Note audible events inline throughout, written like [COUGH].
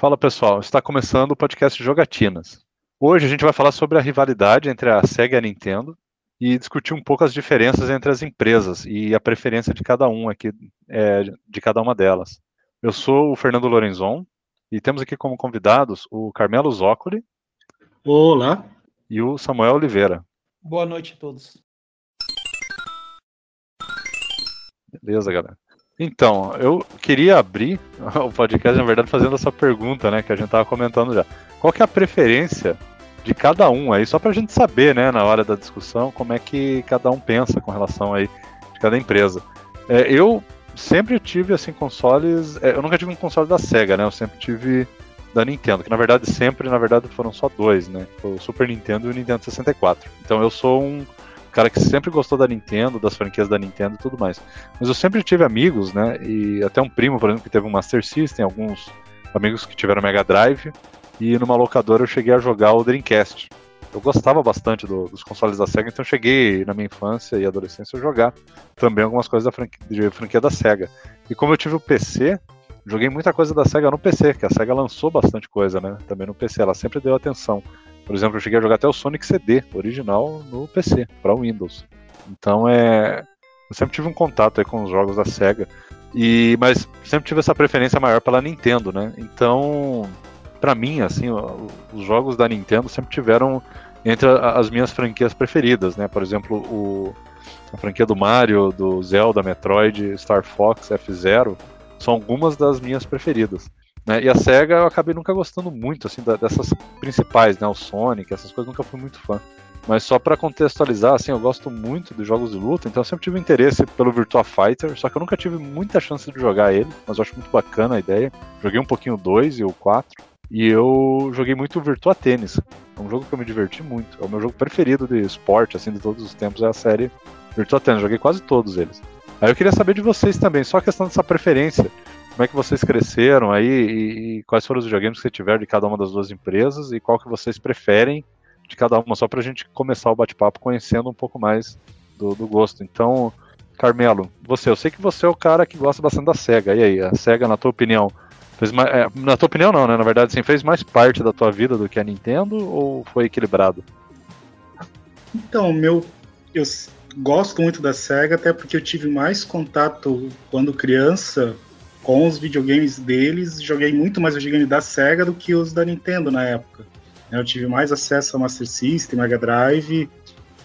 Fala pessoal, está começando o podcast Jogatinas. Hoje a gente vai falar sobre a rivalidade entre a Sega e a Nintendo e discutir um pouco as diferenças entre as empresas e a preferência de cada um aqui, é, de cada uma delas. Eu sou o Fernando Lorenzon e temos aqui como convidados o Carmelo Zócoli. Olá. E o Samuel Oliveira. Boa noite a todos. Beleza, galera. Então, eu queria abrir [LAUGHS] o podcast, na verdade, fazendo essa pergunta, né, que a gente estava comentando já. Qual que é a preferência de cada um aí, só para a gente saber, né, na hora da discussão, como é que cada um pensa com relação aí de cada empresa. É, eu sempre tive, assim, consoles... É, eu nunca tive um console da SEGA, né, eu sempre tive da Nintendo, que na verdade sempre, na verdade, foram só dois, né, o Super Nintendo e o Nintendo 64. Então eu sou um cara que sempre gostou da Nintendo, das franquias da Nintendo e tudo mais. Mas eu sempre tive amigos, né? E até um primo, por exemplo, que teve um Master System, alguns amigos que tiveram Mega Drive. E numa locadora eu cheguei a jogar o Dreamcast. Eu gostava bastante do, dos consoles da Sega, então cheguei na minha infância e adolescência a jogar também algumas coisas da franquia, de franquia da Sega. E como eu tive o PC, joguei muita coisa da Sega no PC, que a Sega lançou bastante coisa, né? Também no PC, ela sempre deu atenção. Por exemplo, eu cheguei a jogar até o Sonic CD original no PC, para Windows. Então é. Eu sempre tive um contato com os jogos da SEGA. E, mas sempre tive essa preferência maior pela Nintendo, né? Então, para mim, assim, os jogos da Nintendo sempre tiveram entre as minhas franquias preferidas, né? Por exemplo, o, a franquia do Mario, do Zelda, Metroid, Star Fox, F-Zero, são algumas das minhas preferidas. Né? E a SEGA eu acabei nunca gostando muito assim dessas principais, né? O Sonic, essas coisas nunca fui muito fã. Mas só para contextualizar, assim, eu gosto muito de jogos de luta, então eu sempre tive interesse pelo Virtua Fighter, só que eu nunca tive muita chance de jogar ele, mas eu acho muito bacana a ideia. Joguei um pouquinho o 2 e o 4, e eu joguei muito o Virtua Tennis. É um jogo que eu me diverti muito. É o meu jogo preferido de esporte, assim, de todos os tempos, é a série Virtua Tennis. Joguei quase todos eles. Aí eu queria saber de vocês também, só a questão dessa preferência como é que vocês cresceram aí e, e, quais foram os videogames que você tiver de cada uma das duas empresas e qual que vocês preferem de cada uma, só para a gente começar o bate-papo conhecendo um pouco mais do, do, gosto. Então, Carmelo, você, eu sei que você é o cara que gosta bastante da SEGA, e aí, a SEGA, na tua opinião, fez mais, é, na tua opinião não, né, na verdade, assim, fez mais parte da tua vida do que a Nintendo ou foi equilibrado? Então, meu, eu gosto muito da SEGA, até porque eu tive mais contato quando criança com os videogames deles, joguei muito mais videogames da Sega do que os da Nintendo na época. Eu tive mais acesso ao Master System, Mega Drive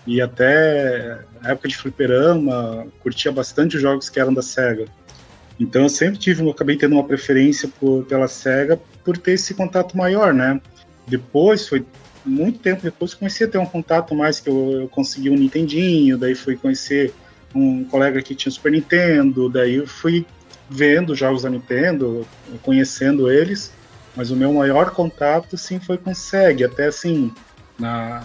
e até época de fliperama, curtia bastante os jogos que eram da Sega. Então eu sempre tive, eu acabei tendo uma preferência por, pela Sega por ter esse contato maior, né? Depois, foi muito tempo depois, comecei a ter um contato mais que eu, eu consegui um Nintendinho, daí fui conhecer um colega que tinha Super Nintendo, daí eu fui vendo jogos da Nintendo, conhecendo eles, mas o meu maior contato sim foi com Sega, até assim, na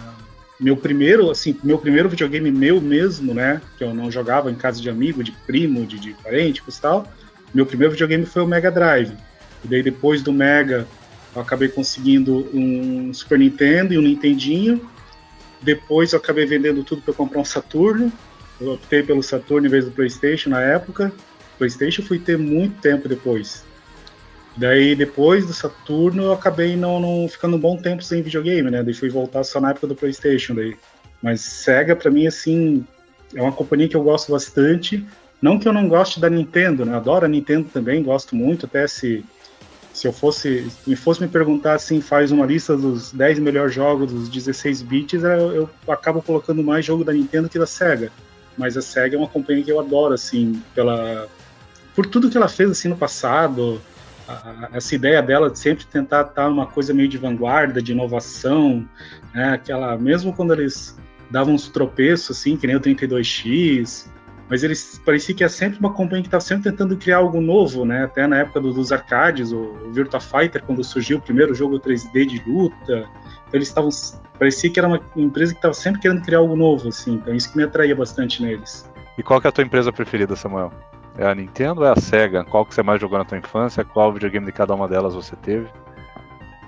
meu primeiro, assim, meu primeiro videogame meu mesmo, né, que eu não jogava em casa de amigo, de primo, de, de parente, e tal. Meu primeiro videogame foi o Mega Drive. E daí depois do Mega, eu acabei conseguindo um Super Nintendo e um Nintendinho. Depois eu acabei vendendo tudo para comprar um Saturno. Eu optei pelo Saturno em vez do PlayStation na época. PlayStation fui ter muito tempo depois. Daí, depois do Saturno, eu acabei não, não ficando um bom tempo sem videogame, né? Daí fui voltar só na época do PlayStation. Daí. Mas Sega, para mim, assim, é uma companhia que eu gosto bastante. Não que eu não goste da Nintendo, né? Adoro a Nintendo também, gosto muito. Até se, se eu fosse, se me fosse me perguntar assim, faz uma lista dos 10 melhores jogos dos 16 bits, eu, eu acabo colocando mais jogo da Nintendo que da Sega. Mas a Sega é uma companhia que eu adoro, assim, pela por tudo que ela fez assim no passado, a, essa ideia dela de sempre tentar estar uma coisa meio de vanguarda, de inovação, né? Aquela mesmo quando eles davam uns tropeços assim, que nem o 32X, mas eles parecia que é sempre uma companhia que estava sempre tentando criar algo novo, né? Até na época do, dos arcades, o, o Virtua Fighter, quando surgiu o primeiro jogo 3D de luta, eles estavam parecia que era uma empresa que estava sempre querendo criar algo novo, assim. Então isso que me atraía bastante neles. E qual que é a tua empresa preferida, Samuel? É a Nintendo ou é a Sega? Qual que você mais jogou na tua infância? Qual videogame de cada uma delas você teve?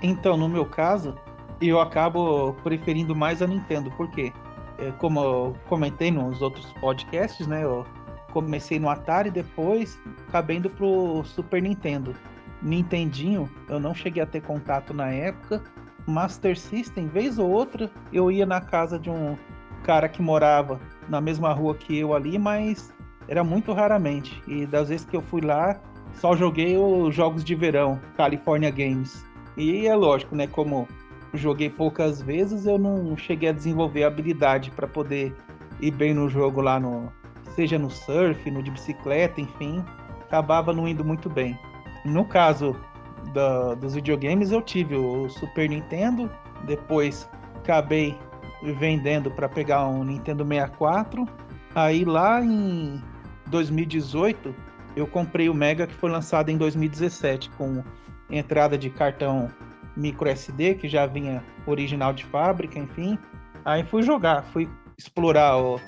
Então, no meu caso, eu acabo preferindo mais a Nintendo, porque, é, como eu comentei nos outros podcasts, né? Eu comecei no Atari, depois acabei indo pro Super Nintendo. Nintendinho, eu não cheguei a ter contato na época. Master System, vez ou outra, eu ia na casa de um cara que morava na mesma rua que eu ali, mas era muito raramente. E das vezes que eu fui lá, só joguei os jogos de verão, California Games. E é lógico, né? Como joguei poucas vezes, eu não cheguei a desenvolver habilidade para poder ir bem no jogo lá no. Seja no surf, no de bicicleta, enfim. Acabava não indo muito bem. No caso da, dos videogames, eu tive o Super Nintendo, depois acabei vendendo para pegar um Nintendo 64. Aí lá em 2018 eu comprei o Mega que foi lançado em 2017 com entrada de cartão micro SD que já vinha original de fábrica, enfim. Aí fui jogar, fui explorar o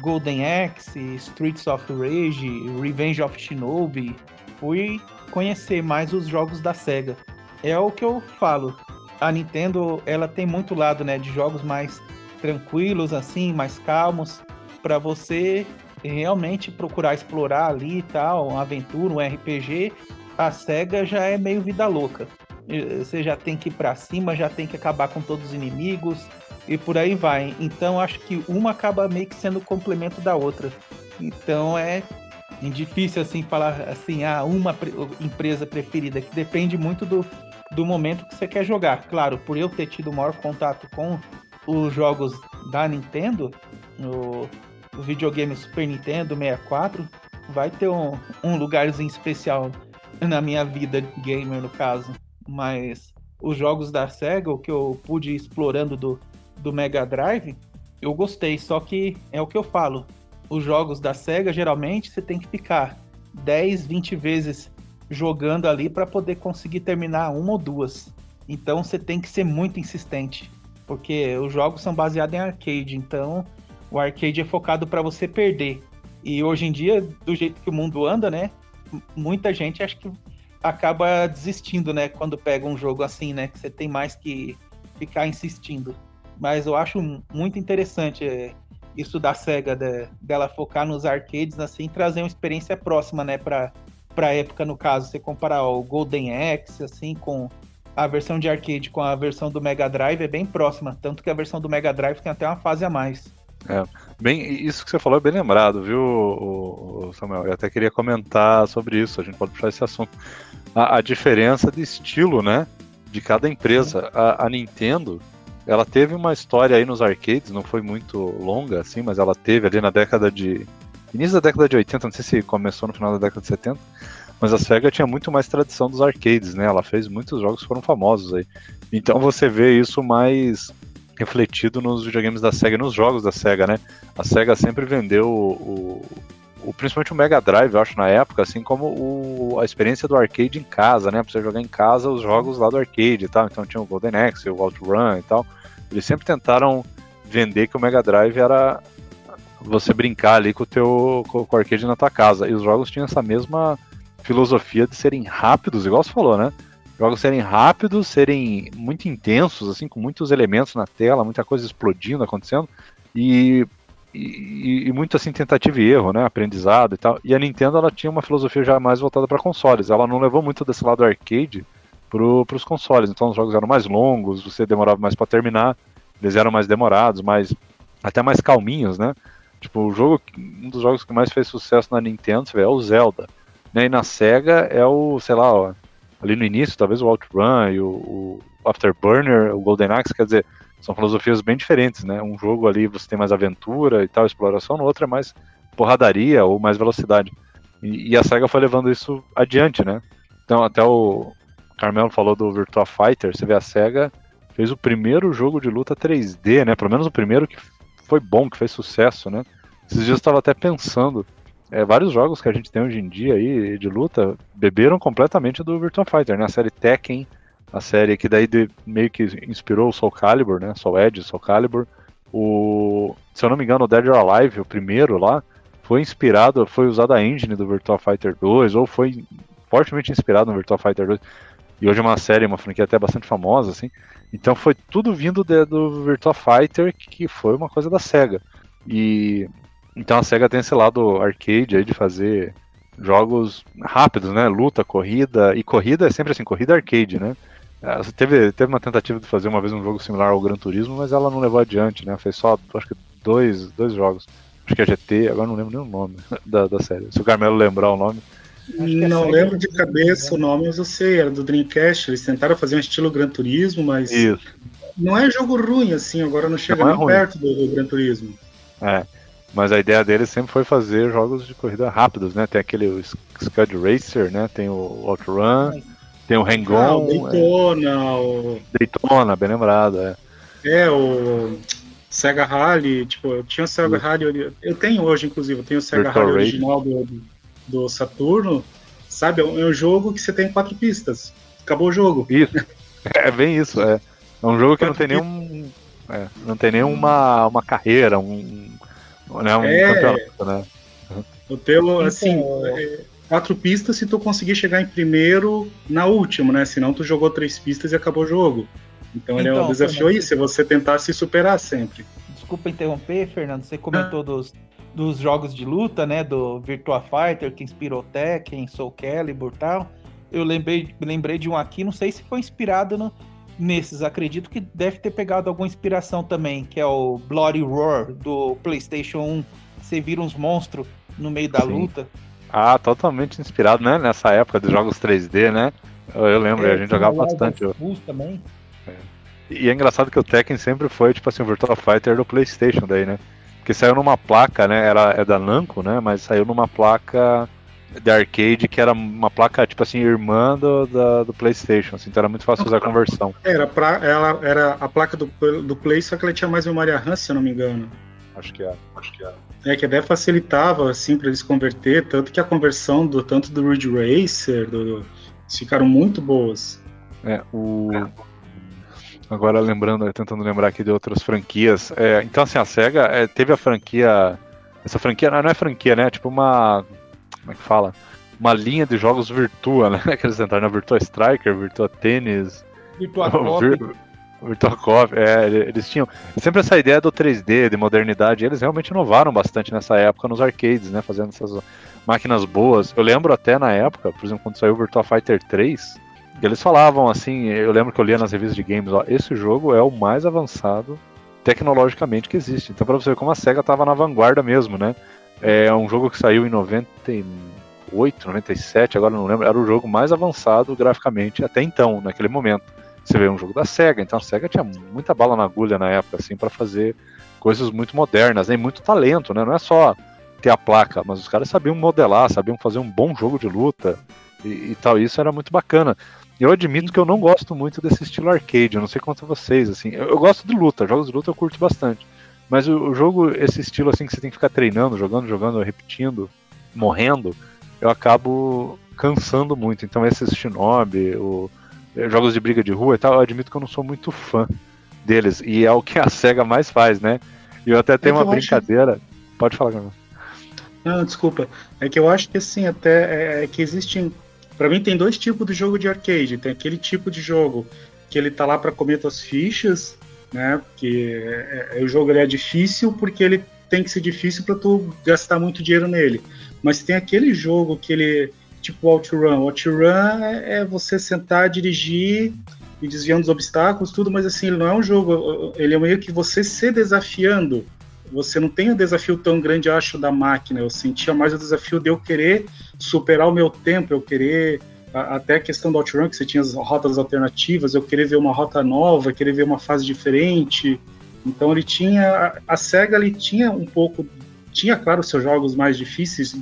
Golden Axe, Streets of Rage, Revenge of Shinobi. Fui conhecer mais os jogos da Sega. É o que eu falo. A Nintendo, ela tem muito lado, né, de jogos mais tranquilos assim, mais calmos para você realmente procurar explorar ali e tal, uma aventura, um RPG. A Sega já é meio vida louca. Você já tem que ir para cima, já tem que acabar com todos os inimigos e por aí vai. Então acho que uma acaba meio que sendo complemento da outra. Então é difícil assim falar assim, ah, uma empresa preferida, que depende muito do, do momento que você quer jogar. Claro, por eu ter tido maior contato com os jogos da Nintendo, o, o videogame Super Nintendo 64, vai ter um, um lugarzinho especial na minha vida gamer, no caso. Mas os jogos da SEGA, o que eu pude ir explorando do, do Mega Drive, eu gostei. Só que é o que eu falo: os jogos da SEGA, geralmente, você tem que ficar 10, 20 vezes jogando ali para poder conseguir terminar uma ou duas. Então você tem que ser muito insistente, porque os jogos são baseados em arcade, então o arcade é focado para você perder. E hoje em dia, do jeito que o mundo anda, né? Muita gente acha que acaba desistindo, né? Quando pega um jogo assim, né? Que você tem mais que ficar insistindo. Mas eu acho muito interessante é, isso da SEGA, de, dela focar nos arcades, assim, trazer uma experiência próxima, né, pra, pra época, no caso, você comparar o Golden Axe, assim, com a versão de arcade com a versão do Mega Drive é bem próxima, tanto que a versão do Mega Drive tem até uma fase a mais. É, bem, isso que você falou é bem lembrado, viu, Samuel? Eu até queria comentar sobre isso, a gente pode puxar esse assunto. A, a diferença de estilo, né, de cada empresa. A, a Nintendo, ela teve uma história aí nos arcades, não foi muito longa assim, mas ela teve ali na década de. início da década de 80, não sei se começou no final da década de 70, mas a SEGA tinha muito mais tradição dos arcades, né? Ela fez muitos jogos que foram famosos aí. Então você vê isso mais refletido nos videogames da SEGA, nos jogos da SEGA, né? A SEGA sempre vendeu o, o, principalmente o Mega Drive, eu acho, na época, assim como o, a experiência do arcade em casa, né? Pra você jogar em casa os jogos lá do arcade e tal. Então tinha o Golden Axe, o OutRun e tal. Eles sempre tentaram vender que o Mega Drive era você brincar ali com o teu com o arcade na tua casa. E os jogos tinham essa mesma filosofia de serem rápidos, igual você falou, né? Jogos serem rápidos, serem muito intensos, assim, com muitos elementos na tela, muita coisa explodindo, acontecendo. E e, e, muito assim tentativa e erro, né, aprendizado e tal. E a Nintendo ela tinha uma filosofia já mais voltada para consoles. Ela não levou muito desse lado arcade para os consoles. Então os jogos eram mais longos, você demorava mais para terminar, eles eram mais demorados, mais até mais calminhos, né? Tipo o jogo, um dos jogos que mais fez sucesso na Nintendo, vê, é o Zelda. Né? E na Sega é o, sei lá, ó, ali no início, talvez o Outrun e o, o Afterburner, o Golden Axe, quer dizer, são filosofias bem diferentes, né? Um jogo ali você tem mais aventura e tal, exploração, no outro é mais porradaria ou mais velocidade. E, e a SEGA foi levando isso adiante, né? Então até o Carmelo falou do Virtua Fighter, você vê a SEGA fez o primeiro jogo de luta 3D, né? Pelo menos o primeiro que foi bom, que fez sucesso, né? Esses dias eu estava até pensando, é, vários jogos que a gente tem hoje em dia aí de luta beberam completamente do Virtua Fighter, né? A série Tekken, a série que daí de, meio que inspirou o Soul Calibur, né? Soul Edge, Soul Calibur. O, se eu não me engano, o Dead or Alive, o primeiro lá, foi inspirado, foi usada a engine do Virtua Fighter 2, ou foi fortemente inspirado no Virtua Fighter 2. E hoje é uma série, uma franquia até bastante famosa, assim. Então foi tudo vindo de, do Virtua Fighter, que foi uma coisa da SEGA. E então a SEGA tem esse lado arcade aí de fazer jogos rápidos, né? Luta, corrida. E corrida é sempre assim, corrida arcade, né? É, teve, teve uma tentativa de fazer uma vez um jogo similar ao Gran Turismo, mas ela não levou adiante, né? Fez só, acho que, dois, dois jogos. Acho que é GT, agora não lembro nem o nome [LAUGHS] da, da série. Se o Carmelo lembrar o nome. É não lembro de cabeça o nome, mas eu sei, era do Dreamcast. Eles tentaram fazer um estilo Gran Turismo, mas. Isso. Não é jogo ruim, assim, agora não chega não é nem perto do, do Gran Turismo. É. Mas a ideia deles sempre foi fazer jogos de corrida rápidos, né? Tem aquele Scud Racer, né? Tem o Outrun, tem o Hang-On. Ah, o Daytona, é... o... Daytona, bem lembrado, é. É, o Sega Rally, tipo, eu tinha o Sega Rally, eu tenho hoje, inclusive, eu tenho o Sega Virtual Rally original do, do Saturno, sabe? É um jogo que você tem quatro pistas. Acabou o jogo. Isso. [LAUGHS] É bem isso, é. É um jogo que não tem nenhum. É, não tem nenhuma uma carreira, um, né, um é, campeonato, né? O teu, assim, é, quatro pistas se tu conseguir chegar em primeiro na última, né? Senão tu jogou três pistas e acabou o jogo. Então, ele é um então, desafio aí, se você tentar se superar sempre. Desculpa interromper, Fernando. Você comentou ah. dos, dos jogos de luta, né? Do Virtua Fighter, que inspirou Tekken, Soul Calibur e tal. Eu lembrei, lembrei de um aqui, não sei se foi inspirado no, nesses. Acredito que deve ter pegado alguma inspiração também, que é o Bloody Roar do PlayStation 1. Você vira uns monstros no meio da Sim. luta. Ah, totalmente inspirado, né? Nessa época dos jogos 3D, né? Eu, eu lembro, é, a gente jogava bastante. Eu... também. É. E é engraçado que o Tekken sempre foi, tipo assim, o Virtual Fighter do PlayStation daí, né? Porque saiu numa placa, né? Era, é da Namco, né? Mas saiu numa placa de arcade que era uma placa, tipo assim, irmã do, da, do PlayStation, assim, então era muito fácil usar a conversão. Era, pra, ela, era a placa do, do Play, só que ela tinha mais memória RAM, se eu não me engano. Acho que é, acho que é. É, que até facilitava, assim, para eles converter, tanto que a conversão do tanto do Ridge Racer, do, do ficaram muito boas. É, o... Agora lembrando, tentando lembrar aqui de outras franquias. É, então, assim, a SEGA é, teve a franquia. Essa franquia não é franquia, né? Tipo uma. Como é que fala? Uma linha de jogos Virtua, né? [LAUGHS] Que eles entraram na Virtua Striker, Virtua Tennis. Virtua [LAUGHS] Cop. Virtual Cop, é, eles tinham sempre essa ideia do 3D, de modernidade, eles realmente inovaram bastante nessa época nos arcades, né, fazendo essas máquinas boas. Eu lembro até na época, por exemplo, quando saiu o Virtua Fighter 3, eles falavam assim, eu lembro que eu lia nas revistas de games, ó, esse jogo é o mais avançado tecnologicamente que existe. Então para você ver como a SEGA estava na vanguarda mesmo, né? É um jogo que saiu em 98, 97, agora não lembro, era o jogo mais avançado graficamente até então, naquele momento. Você vê um jogo da SEGA, então a SEGA tinha muita bala na agulha na época, assim, para fazer coisas muito modernas, né? muito talento, né? Não é só ter a placa, mas os caras sabiam modelar, sabiam fazer um bom jogo de luta e, e tal. Isso era muito bacana. Eu admito que eu não gosto muito desse estilo arcade, eu não sei quanto vocês, assim. Eu, eu gosto de luta, jogos de luta eu curto bastante. Mas o, o, jogo, esse estilo assim que você tem que ficar treinando, jogando, jogando, repetindo, morrendo, eu acabo cansando muito. Então esses Shinobi, o é, jogos de briga de rua e tal, eu admito que eu não sou muito fã deles. E é o que a SEGA mais faz, né? E eu até tenho é uma brincadeira. Acho... Pode falar, Gabriel. Não, desculpa. É que eu acho que assim, até é, é que existem. Para mim tem dois tipos de jogo de arcade. Tem aquele tipo de jogo que ele tá lá para comer tuas fichas, né? Porque é, é, o jogo ele é difícil porque ele tem que ser difícil para tu gastar muito dinheiro nele. Mas tem aquele jogo que ele tipo outrun. Outrun é, é você sentar, dirigir e desviando dos obstáculos, tudo, mas assim, ele não é um jogo, ele é meio que você se desafiando. Você não tem um desafio tão grande, acho, da máquina. Eu sentia mais o desafio de eu querer superar o meu tempo, eu querer até a questão do Outrun, que você tinha as rotas alternativas, eu querer ver uma rota nova, querer ver uma fase diferente. Então ele tinha a Sega ele tinha um pouco tinha claro seus jogos mais difíceis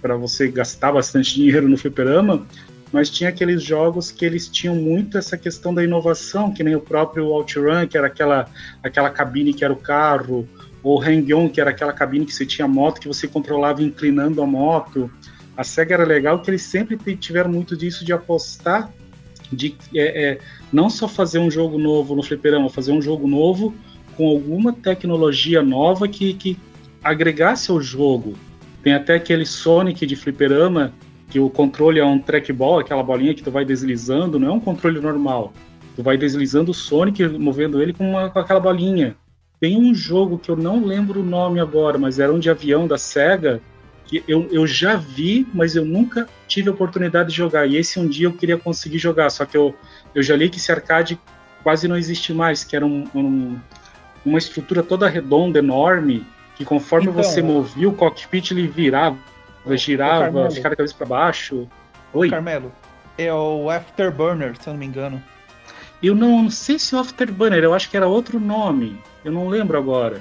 para você gastar bastante dinheiro no fliperama, mas tinha aqueles jogos que eles tinham muito essa questão da inovação, que nem o próprio OutRun, que era aquela, aquela cabine que era o carro, ou Hang-On, que era aquela cabine que você tinha moto, que você controlava inclinando a moto. A SEGA era legal que eles sempre tiveram muito disso de apostar, de é, é, não só fazer um jogo novo no fliperama, fazer um jogo novo com alguma tecnologia nova que, que agregasse ao jogo. Tem até aquele Sonic de fliperama, que o controle é um trackball, aquela bolinha que tu vai deslizando, não é um controle normal. Tu vai deslizando o Sonic, movendo ele com, uma, com aquela bolinha. Tem um jogo que eu não lembro o nome agora, mas era um de avião da SEGA, eu, eu já vi, mas eu nunca tive a oportunidade de jogar. E esse um dia eu queria conseguir jogar, só que eu, eu já li que esse arcade quase não existe mais, que era um, um, uma estrutura toda redonda, enorme, que conforme então, você movia o cockpit, ele virava, girava, ficava a cabeça para baixo. Oi. Carmelo, é o Afterburner, se eu não me engano. Eu não, não sei se é o Afterburner, eu acho que era outro nome, eu não lembro agora.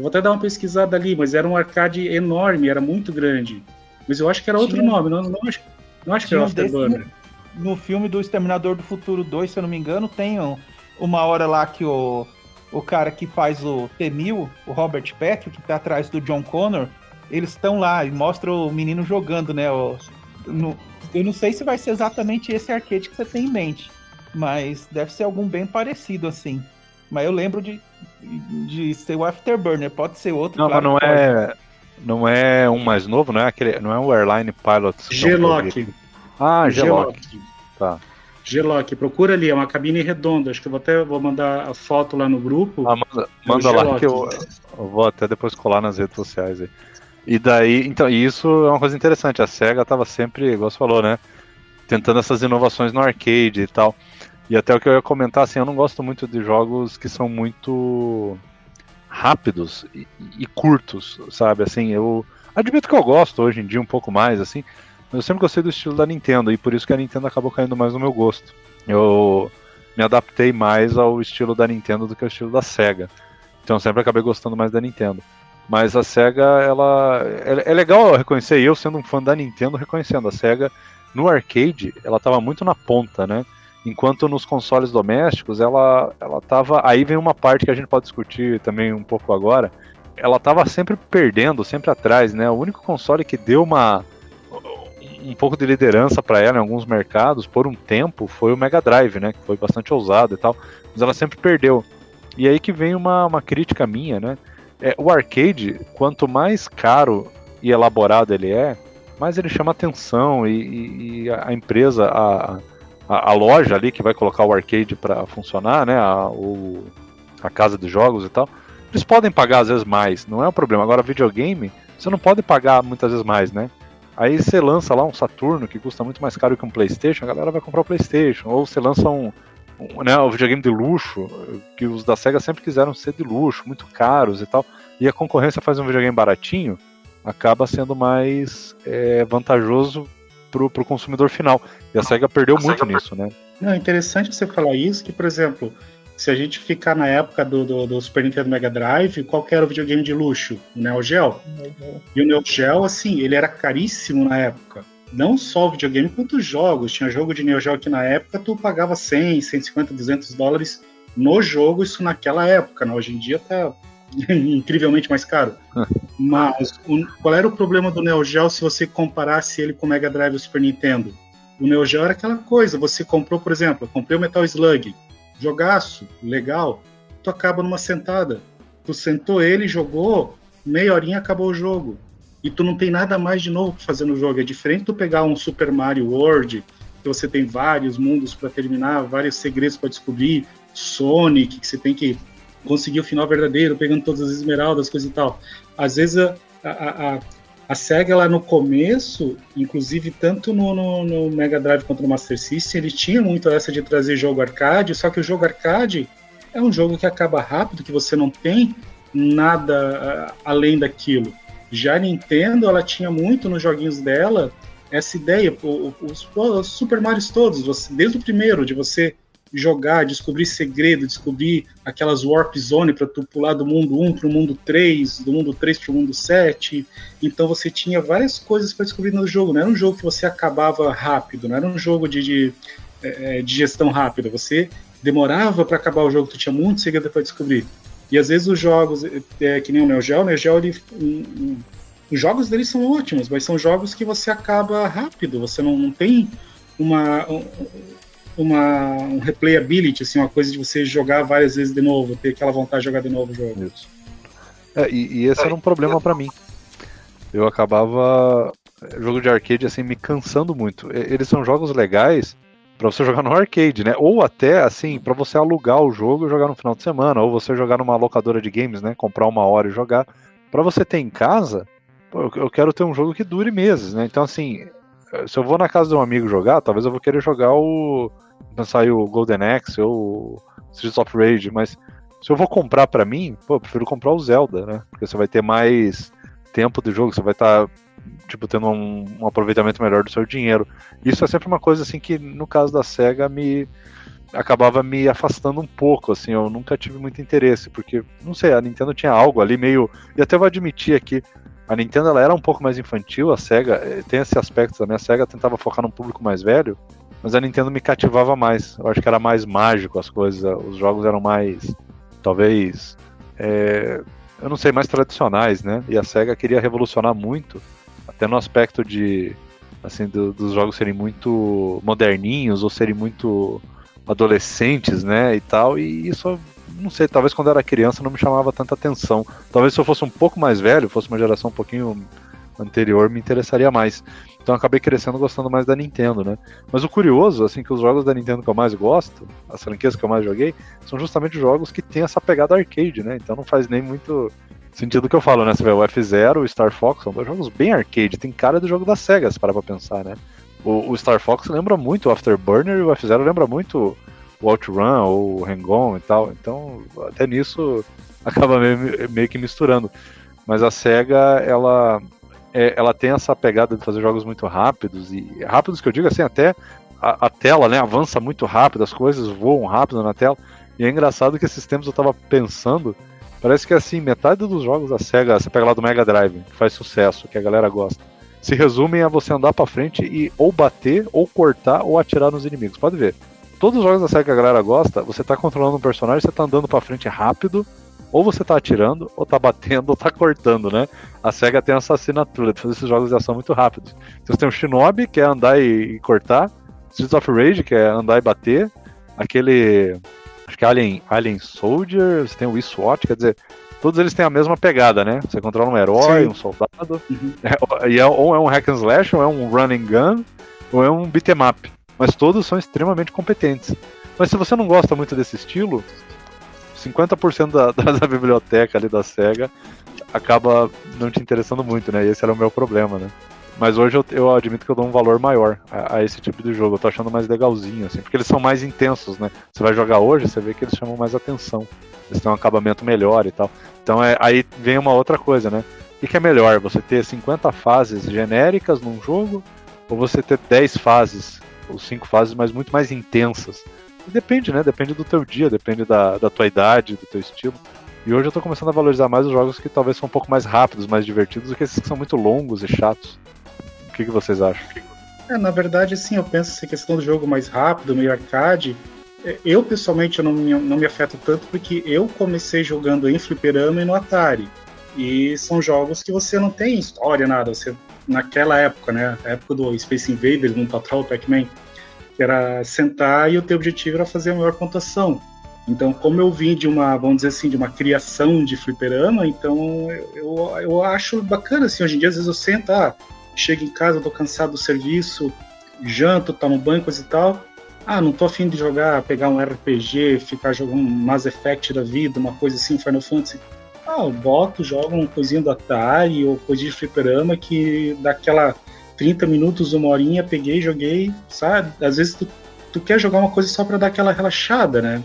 Eu vou até dar uma pesquisada ali, mas era um arcade enorme, era muito grande. Mas eu acho que era outro Tinha... nome, não, não, acho, não acho que era Afterburner. No, no filme do Exterminador do Futuro 2, se eu não me engano, tem um, uma hora lá que o, o cara que faz o T-1000, o Robert Patrick, que tá atrás do John Connor, eles estão lá e mostra o menino jogando, né? O, no, eu não sei se vai ser exatamente esse arcade que você tem em mente, mas deve ser algum bem parecido assim. Mas eu lembro de, de ser o Afterburner, pode ser outro. Não, claro, mas não é. Não é um mais novo, não é aquele. Não é o Airline Pilot. G-Lock. Ah, G-Lock. Tá. G-Lock, procura ali, é uma cabine redonda. Acho que eu vou até vou mandar a foto lá no grupo. Ah, manda, manda é lá que eu, eu, vou até depois colar nas redes sociais aí. E daí, então, isso é uma coisa interessante. A SEGA tava sempre, igual você falou, né? Tentando essas inovações no arcade e tal. E até o que eu ia comentar, assim, eu não gosto muito de jogos que são muito rápidos e, e, curtos, sabe? Assim, eu admito que eu gosto hoje em dia um pouco mais, assim, mas eu sempre gostei do estilo da Nintendo e por isso que a Nintendo acabou caindo mais no meu gosto. Eu me adaptei mais ao estilo da Nintendo do que ao estilo da Sega. Então sempre acabei gostando mais da Nintendo. Mas a SEGA, ela. É, é legal reconhecer, eu sendo um fã da Nintendo, reconhecendo. A SEGA, no arcade, ela estava muito na ponta, né? Enquanto nos consoles domésticos, ela, ela tava. Aí vem uma parte que a gente pode discutir também um pouco agora. Ela tava sempre perdendo, sempre atrás, né? O único console que deu uma. Um pouco de liderança para ela em alguns mercados por um tempo foi o Mega Drive, né? Que foi bastante ousado e tal. Mas ela sempre perdeu. E aí que vem uma, uma crítica minha, né? É, o arcade, quanto mais caro e elaborado ele é, mais ele chama atenção e, e, e a empresa, a, a, a, loja ali que vai colocar o arcade para funcionar, né, a, o, a casa de jogos e tal, eles podem pagar às vezes mais, não é um problema. Agora, videogame, você não pode pagar muitas vezes mais, né? Aí você lança lá um Saturno que custa muito mais caro que um PlayStation, a galera vai comprar o PlayStation. Ou você lança um, um né, um videogame de luxo, que os da Sega sempre quiseram ser de luxo, muito caros e tal. E a concorrência faz um videogame baratinho, acaba sendo mais é, vantajoso pro, pro consumidor final. E a SEGA perdeu a muito SEGA... nisso, né? Não, é interessante você falar isso, que, por exemplo, se a gente ficar na época do, do, do Super Nintendo Mega Drive, qual era o videogame de luxo? O Neo Geo. Uhum. E o Neo Geo, assim, ele era caríssimo na época. Não só o videogame, quanto os jogos. Tinha jogo de Neo Geo que na época tu pagava 100, 150, 200 dólares no jogo, isso naquela época. Né? Hoje em dia tá [LAUGHS] incrivelmente mais caro. Mas o, qual era o problema do Neo Geo se você comparasse ele com o Mega Drive e o Super Nintendo? O Neo Geo era aquela coisa, você comprou, por exemplo, comprei o Metal Slug, jogaço, legal, tu acaba numa sentada. Tu sentou ele, jogou, meia horinha acabou o jogo. E tu não tem nada mais de novo para fazer no jogo. É diferente tu pegar um Super Mario World, que você tem vários mundos para terminar, vários segredos para descobrir, Sonic, que você tem que conseguir o final verdadeiro, pegando todas as esmeraldas, coisa e tal. Às vezes a, a, a, a SEGA lá no começo, inclusive tanto no, no, no, Mega Drive quanto no Master System, ele tinha muito essa de trazer jogo arcade, só que o jogo arcade é um jogo que acaba rápido, que você não tem nada além daquilo. Já a Nintendo, ela tinha muito nos joguinhos dela essa ideia, os, os Super Mario todos, você, desde o primeiro, de você jogar, descobrir segredo, descobrir aquelas warp zone para tu pular do mundo 1 para o mundo 3, do mundo 3 para o mundo 7. Então você tinha várias coisas para descobrir no jogo. Não era um jogo que você acabava rápido, não era um jogo de, de, é, é, de gestão rápida. Você demorava para acabar o jogo, tu tinha muito segredo para descobrir. E às vezes os jogos, é, que nem o Neo Geo, o Neo Geo ele, um, um, os jogos deles são ótimos, mas são jogos que você acaba rápido, você não, não tem uma, uma um replayability, assim, uma coisa de você jogar várias vezes de novo, ter aquela vontade de jogar de novo o jogo. Isso. É, e, e, esse era um problema para mim. Eu acabava jogo de arcade assim me cansando muito. Eles são jogos legais para você jogar no arcade, né? Ou até assim para você alugar o jogo e jogar no final de semana, ou você jogar numa locadora de games, né? Comprar uma hora e jogar. Para você ter em casa, eu quero ter um jogo que dure meses, né? Então, assim, se eu vou na casa de um amigo jogar, talvez eu vou querer jogar o. Pensar o Golden Axe ou Streets of Rage, mas se eu vou comprar para mim, pô, eu prefiro comprar o Zelda, né? Porque você vai ter mais tempo de jogo, você vai estar tá, tipo tendo um, um, aproveitamento melhor do seu dinheiro. Isso é sempre uma coisa assim que no caso da Sega me acabava me afastando um pouco, assim, eu nunca tive muito interesse, porque não sei, a Nintendo tinha algo ali meio, e até vou admitir aqui, a Nintendo ela era um pouco mais infantil, a Sega eh, tem esse aspecto também, a Sega tentava focar num público mais velho, mas a Nintendo me cativava mais. Eu acho que era mais mágico as coisas, os jogos eram mais, talvez, é, eu não sei, mais tradicionais, né? E a Sega queria revolucionar muito, até no aspecto de, assim, do, dos jogos serem muito moderninhos ou serem muito adolescentes, né? E tal. E isso, não sei, talvez quando eu era criança não me chamava tanta atenção. Talvez se eu fosse um pouco mais velho, fosse uma geração um pouquinho anterior, me interessaria mais. Então acabei crescendo gostando mais da Nintendo, né? Mas o curioso, assim, que os jogos da Nintendo que eu mais gosto, as franquias que eu mais joguei, são justamente jogos que têm essa pegada arcade, né? Então não faz nem muito sentido o que eu falo, né? Você vê o F-Zero, o Star Fox, são dois jogos bem arcade, tem cara do jogo da SEGA, se parar pra pensar, né? O, o Star Fox lembra muito o Afterburner e o F-Zero lembra muito o Outrun ou o Hang-On e tal, então até nisso [LAUGHS] acaba meio, meio que misturando. Mas a SEGA, ela é, ela tem essa pegada de fazer jogos muito rápidos, e rápidos que eu digo assim, até a, a, tela né, avança muito rápido, as coisas voam rápido na tela. E é engraçado que esses tempos eu tava pensando, parece que assim, metade dos jogos da SEGA, você pega lá do Mega Drive, que faz sucesso, que a galera gosta, se resumem a você andar para frente e ou bater, ou cortar, ou atirar nos inimigos. Pode ver. Todos os jogos da SEGA que a galera gosta, você tá controlando um personagem, você tá andando para frente rápido, ou você tá atirando, ou tá batendo, [LAUGHS] ou tá cortando, né? A SEGA tem essa assinatura de fazer esses jogos de ação muito rápidos. Então você tem o Shinobi, que é andar e, e cortar, Streets of Rage, que é andar e bater, aquele. Acho que é Alien, Alien Soldier, você tem o SWAT, quer dizer, todos eles têm a mesma pegada, né? Você controla um herói, Sim. um soldado, uhum. é, e é, ou é um hack and slash, ou é um running gun, ou é um beat'em up. Mas todos são extremamente competentes. Mas se você não gosta muito desse estilo, 50% da, [LAUGHS] da, da, biblioteca ali da SEGA acaba não te interessando muito, né? E esse era o meu problema, né? Mas hoje eu, eu admito que eu dou um valor maior a, a, esse tipo de jogo. Eu tô achando mais legalzinho, assim, porque eles são mais intensos, né? Você vai jogar hoje, você vê que eles chamam mais atenção. Eles têm um acabamento melhor e tal. Então é, aí vem uma outra coisa, né? O que é melhor? Você ter 50 fases genéricas num jogo ou você ter 10 fases, ou 5 fases, mas muito mais intensas? Depende, né? Depende do teu dia, depende da, da tua idade, do teu estilo. E hoje eu tô começando a valorizar mais os jogos que talvez são um pouco mais rápidos, mais divertidos, do que esses que são muito longos e chatos. O que, que vocês acham? É, na verdade, sim, eu penso essa questão do jogo mais rápido, meio arcade. É, eu, pessoalmente, eu não, me, não me afeto tanto porque eu comecei jogando em fliperama e no Atari. E são jogos que você não tem história, nada. Você, naquela época, né? A época do Space Invaders, no Patrol, Pac-Man, era sentar e o teu objetivo era fazer a maior pontuação. Então, como eu vim de uma, vamos dizer assim, de uma criação de fliperama, então eu, eu acho bacana, assim, hoje em dia, às vezes eu sento, ah, chego em casa, tô cansado do serviço, janto, tomo banho, coisa e tal, ah, não tô afim de jogar, pegar um RPG, ficar jogando um Mass Effect da vida, uma coisa assim, Final Fantasy. Ah, eu boto, jogo uma coisinha do Atari ou coisa de fliperama que dá aquela 30 minutos, uma horinha, peguei, joguei, sabe? Às vezes tu, tu quer jogar uma coisa só para dar aquela relaxada, né?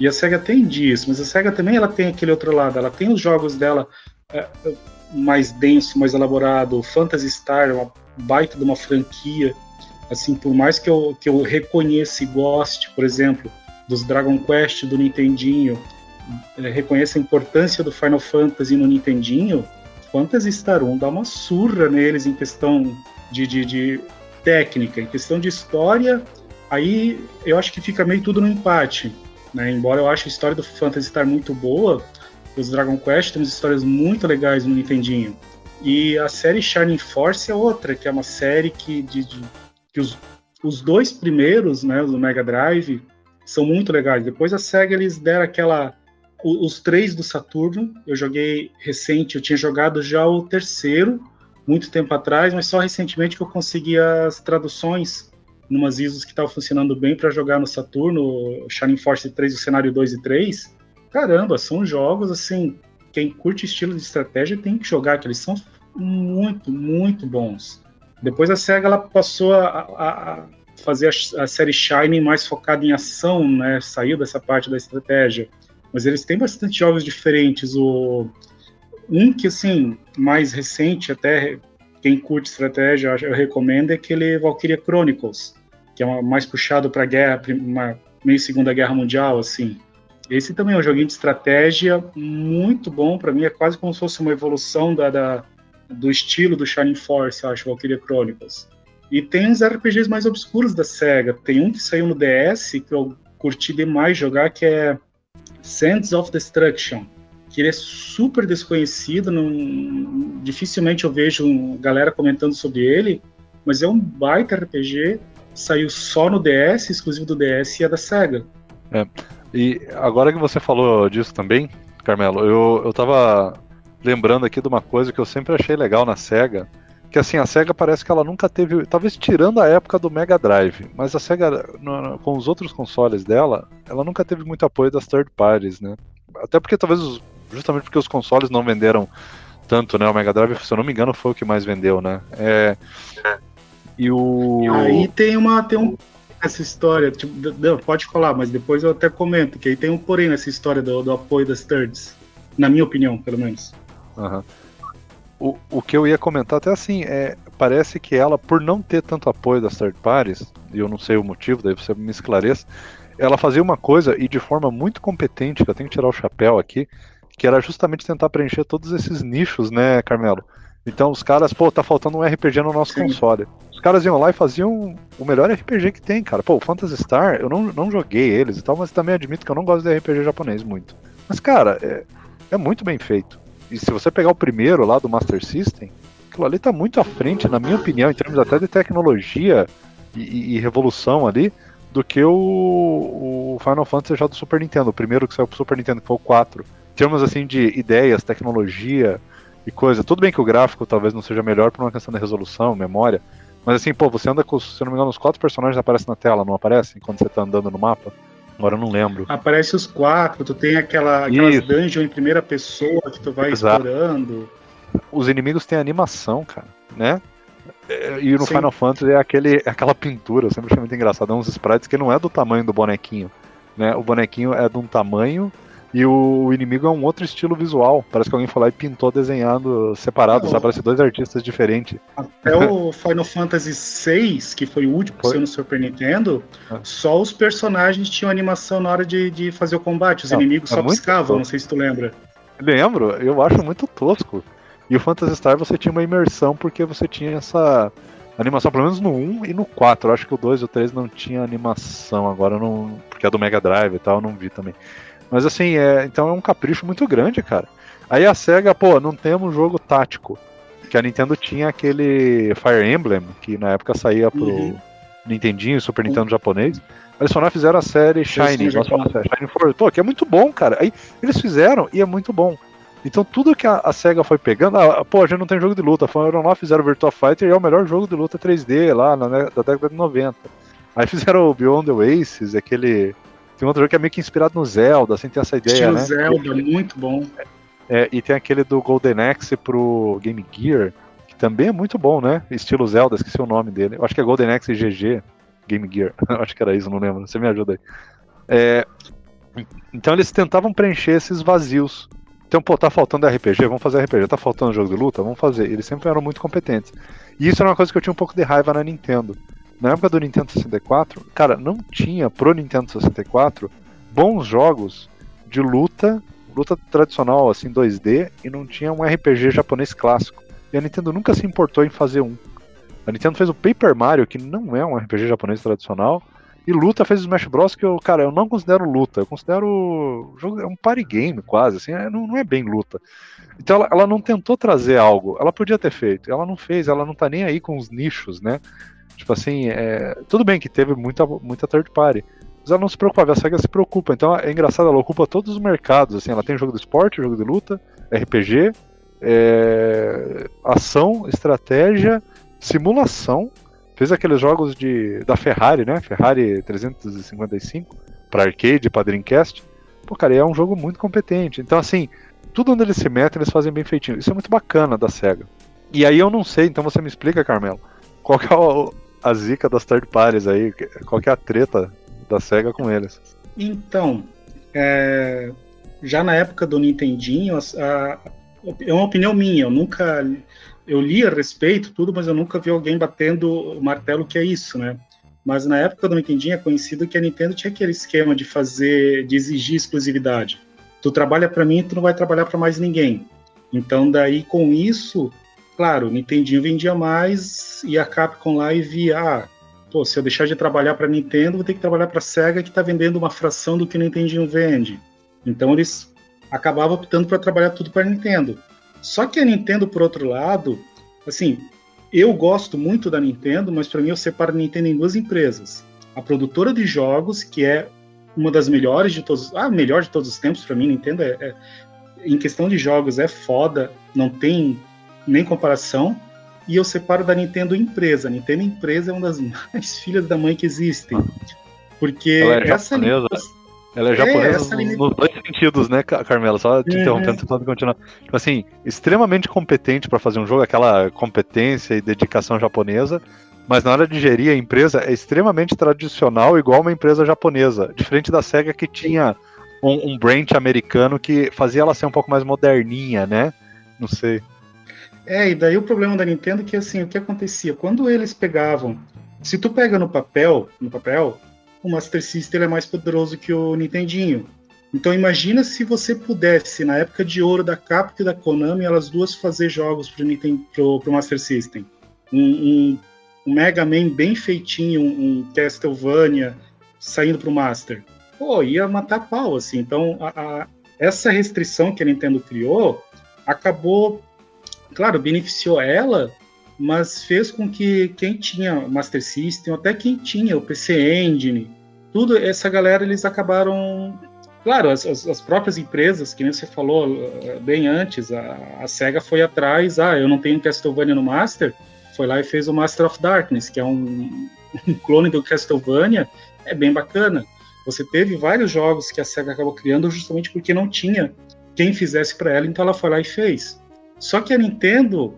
E a SEGA tem disso, mas a SEGA também ela tem aquele outro lado, ela tem os jogos dela é, mais denso, mais elaborado, o Phantasy Star, é uma baita de uma franquia, assim, por mais que eu, que eu reconheça e goste, por exemplo, dos Dragon Quest do Nintendinho, é, reconheça a importância do Final Fantasy no Nintendinho, Phantasy Star 1 dá uma surra neles em questão de, de, de técnica, em questão de história, aí eu acho que fica meio tudo no empate. Né? Embora eu ache a história do Phantasy Star muito boa, os Dragon Quest temos histórias muito legais no Nintendinho. E a série Shining Force é outra, que é uma série que, de, de, que os, os dois primeiros, né, do Mega Drive, são muito legais. Depois a SEGA eles deram aquela. Os três do Saturno, eu joguei recente, eu tinha jogado já o terceiro, muito tempo atrás, mas só recentemente que eu consegui as traduções numas ISOs que estavam funcionando bem para jogar no Saturno, Shining Force 3, o cenário 2 e 3. Caramba, são jogos assim, quem curte estilo de estratégia tem que jogar, que eles são muito, muito bons. Depois a SEGA ela passou a, a, fazer a, a, série Shining mais focada em ação, né? Saiu dessa parte da estratégia. Mas eles têm bastante jogos diferentes. O um que assim mais recente, até quem curte estratégia eu recomendo é aquele Valkyria Chronicles, que é mais puxado para guerra, uma meio Segunda Guerra Mundial, assim. Esse também é um joguinho de estratégia muito bom para mim, é quase como se fosse uma evolução da, da do estilo do Shining Force, acho, Valkyria Chronicles. E tem uns RPGs mais obscuros da SEGA. Tem um que saiu no DS que eu curti demais jogar, que é Sands of Destruction. Que ele é super desconhecido, não, dificilmente eu vejo galera comentando sobre ele, mas é um baita RPG. Saiu só no DS, exclusivo do DS e é da SEGA. É. E agora que você falou disso também, Carmelo, eu, eu tava lembrando aqui de uma coisa que eu sempre achei legal na SEGA, que assim, a SEGA parece que ela nunca teve, talvez tirando a época do Mega Drive, mas a SEGA, no, com os outros consoles dela, ela nunca teve muito apoio das third parties, né? Até porque talvez, os, justamente porque os consoles não venderam tanto, né? O Mega Drive, se eu não me engano, foi o que mais vendeu, né? É, e o... Aí tem uma, tem um essa história, tipo, não, pode falar, mas depois eu até comento, que aí tem um porém nessa história do, do apoio das thirds, na minha opinião, pelo menos. Uhum. O, o que eu ia comentar até assim, é, parece que ela, por não ter tanto apoio das third parties, e eu não sei o motivo, daí você me esclareça, ela fazia uma coisa e de forma muito competente, que eu tenho que tirar o chapéu aqui, que era justamente tentar preencher todos esses nichos, né, Carmelo? Então os caras, pô, tá faltando um RPG no nosso Sim. console. Os caras iam lá e faziam o melhor RPG que tem, cara. Pô, o Phantasy Star, eu não, não joguei eles e tal, mas também admito que eu não gosto de RPG japonês muito. Mas, cara, é, é muito bem feito. E se você pegar o primeiro lá do Master System, aquilo ali tá muito à frente, na minha opinião, em termos até de tecnologia e, e, revolução ali, do que o, o, Final Fantasy já do Super Nintendo, o primeiro que saiu pro Super Nintendo, que foi o 4. Em termos assim de ideias, tecnologia e coisa. Tudo bem que o gráfico talvez não seja melhor por uma questão de resolução, memória. Mas assim, pô, você anda com, se não me engano, os quatro personagens aparecem na tela, não aparecem? Quando você tá andando no mapa? Agora eu não lembro. Aparece os quatro, tu tem aquela, aquelas dungeons em primeira pessoa que tu vai Exato. explorando. Os inimigos têm animação, cara, né? É, e no Sim. Final Fantasy é aquele, é aquela pintura, eu sempre achei muito engraçado, é uns sprites que não é do tamanho do bonequinho, né? O bonequinho é de um tamanho e o inimigo é um outro estilo visual. Parece que alguém foi lá e pintou desenhado separado, sabe? Parece dois artistas diferentes. Até o Final Fantasy VI, que foi o último que saiu no Super Nintendo, é. só os personagens tinham animação na hora de, de fazer o combate. Os não, inimigos é só piscavam, tosco. não sei se tu lembra. Lembro, eu acho muito tosco. E o Phantasy Star você tinha uma imersão porque você tinha essa animação, pelo menos no 1 e no 4. Eu acho que o 2 e o 3 não tinha animação agora, não, porque é do Mega Drive e tal, eu não vi também. Mas assim, é, então é um capricho muito grande, cara. Aí a SEGA, pô, não temos jogo tático. Que a Nintendo tinha aquele Fire Emblem, que na época saía pro uhum. Nintendinho, Super Nintendo uhum. japonês. Eles só não fizeram a série Shine, nossa, Shine Force, pô, que é muito bom, cara. Aí eles fizeram e é muito bom. Então tudo que a, a SEGA foi pegando, ah, pô, a gente não tem jogo de luta. Foram lá, fizeram Virtua Fighter e é o melhor jogo de luta 3D lá na, da década de 90. Aí fizeram o Beyond the Oasis, aquele tem outro jogo que é meio que inspirado no Zelda, assim, tem essa ideia, Estilo né? Zelda, muito bom. É, e tem aquele do Golden Axe pro Game Gear, que também é muito bom, né? Estilo Zelda, esqueci o nome dele. Eu acho que é Golden Axe GG Game Gear. [LAUGHS] acho que era isso, não lembro. Você me ajuda aí. É, então eles tentavam preencher esses vazios. Então, pô, tá faltando RPG, vamos fazer RPG. Tá faltando jogo de luta, vamos fazer. Eles sempre eram muito competentes. E isso era uma coisa que eu tinha um pouco de raiva na Nintendo na época do Nintendo 64, cara, não tinha pro Nintendo 64 bons jogos de luta, luta tradicional assim 2D e não tinha um RPG japonês clássico. E a Nintendo nunca se importou em fazer um. A Nintendo fez o Paper Mario, que não é um RPG japonês tradicional, e luta fez o Smash Bros que eu, cara, eu não considero luta, eu considero jogo é um party game quase, assim, é, não, não é bem luta. Então ela, ela não tentou trazer algo, ela podia ter feito, ela não fez, ela não tá nem aí com os nichos, né? Tipo assim, é, tudo bem que teve muita, muita third party, mas ela não se preocupava, a SEGA se preocupa. Então é engraçado, ela ocupa todos os mercados. Assim, ela tem jogo de esporte, jogo de luta, RPG, é, ação, estratégia, simulação. Fez aqueles jogos de, da Ferrari, né? Ferrari 355 para arcade, para Dreamcast. Pô, cara, é um jogo muito competente. Então, assim, tudo onde eles se metem, eles fazem bem feitinho. Isso é muito bacana da SEGA. E aí eu não sei, então você me explica, Carmelo, qual que é a zica das third parties aí, qual que é a treta da SEGA com eles? Então, é, já na época do Nintendinho, a, é uma opinião minha, eu nunca eu li a respeito tudo, mas eu nunca vi alguém batendo o martelo que é isso, né? Mas na época do Nintendinho é conhecido que a Nintendo tinha aquele esquema de fazer, de exigir exclusividade. Tu trabalha para mim, tu não vai trabalhar para mais ninguém. Então daí com isso, claro, o Nintendinho vendia mais e a Capcom lá e via, ah, pô, se eu deixar de trabalhar para Nintendo, vou ter que trabalhar para Sega que está vendendo uma fração do que o Nintendinho vende. Então eles acabavam optando para trabalhar tudo para Nintendo. Só que a Nintendo, por outro lado, assim, eu gosto muito da Nintendo, mas para mim eu separo a Nintendo em duas empresas. A produtora de jogos, que é uma das melhores de todos, ah, melhor de todos os tempos para mim, Nintendo é, é, em questão de jogos é foda, não tem nem comparação. E eu separo da Nintendo empresa. A Nintendo empresa é uma das [LAUGHS] mais filhas da mãe que existem. Porque ela é essa japonesa. Ela é, é japonesa nos, nos, dois sentidos, né, Carmela? Só te uhum. interrompendo, tentando continuar. Tipo assim, extremamente competente para fazer um jogo, aquela competência e dedicação japonesa, mas na hora de gerir a empresa é extremamente tradicional, igual uma empresa japonesa. Diferente da SEGA que tinha um, um branch americano que fazia ela ser um pouco mais moderninha, né? Não sei. É, e daí o problema da Nintendo é que assim, o que acontecia? Quando eles pegavam. Se tu pega no papel, no papel, o Master System é mais poderoso que o Nintendinho. Então imagina se você pudesse, na época de ouro da Capcom e da Konami, elas duas fazer jogos pro, Nintendo, pro, pro Master System. Um, um, um, Mega Man bem feitinho, um, Castlevania saindo pro Master. Pô, ia matar pau, assim. Então a, a, essa restrição que a Nintendo criou acabou, claro, beneficiou ela, mas fez com que quem tinha Master System, até quem tinha o PC Engine, tudo essa galera eles acabaram claro as, as, próprias empresas que nem você falou eh, bem antes a, a, Sega foi atrás ah eu não tenho Castlevania no Master foi lá e fez o Master of Darkness que é um, [LAUGHS] um clone do Castlevania é bem bacana. Você teve vários jogos que a Sega acabou criando justamente porque não tinha quem fizesse para ela então ela foi lá e fez só que a Nintendo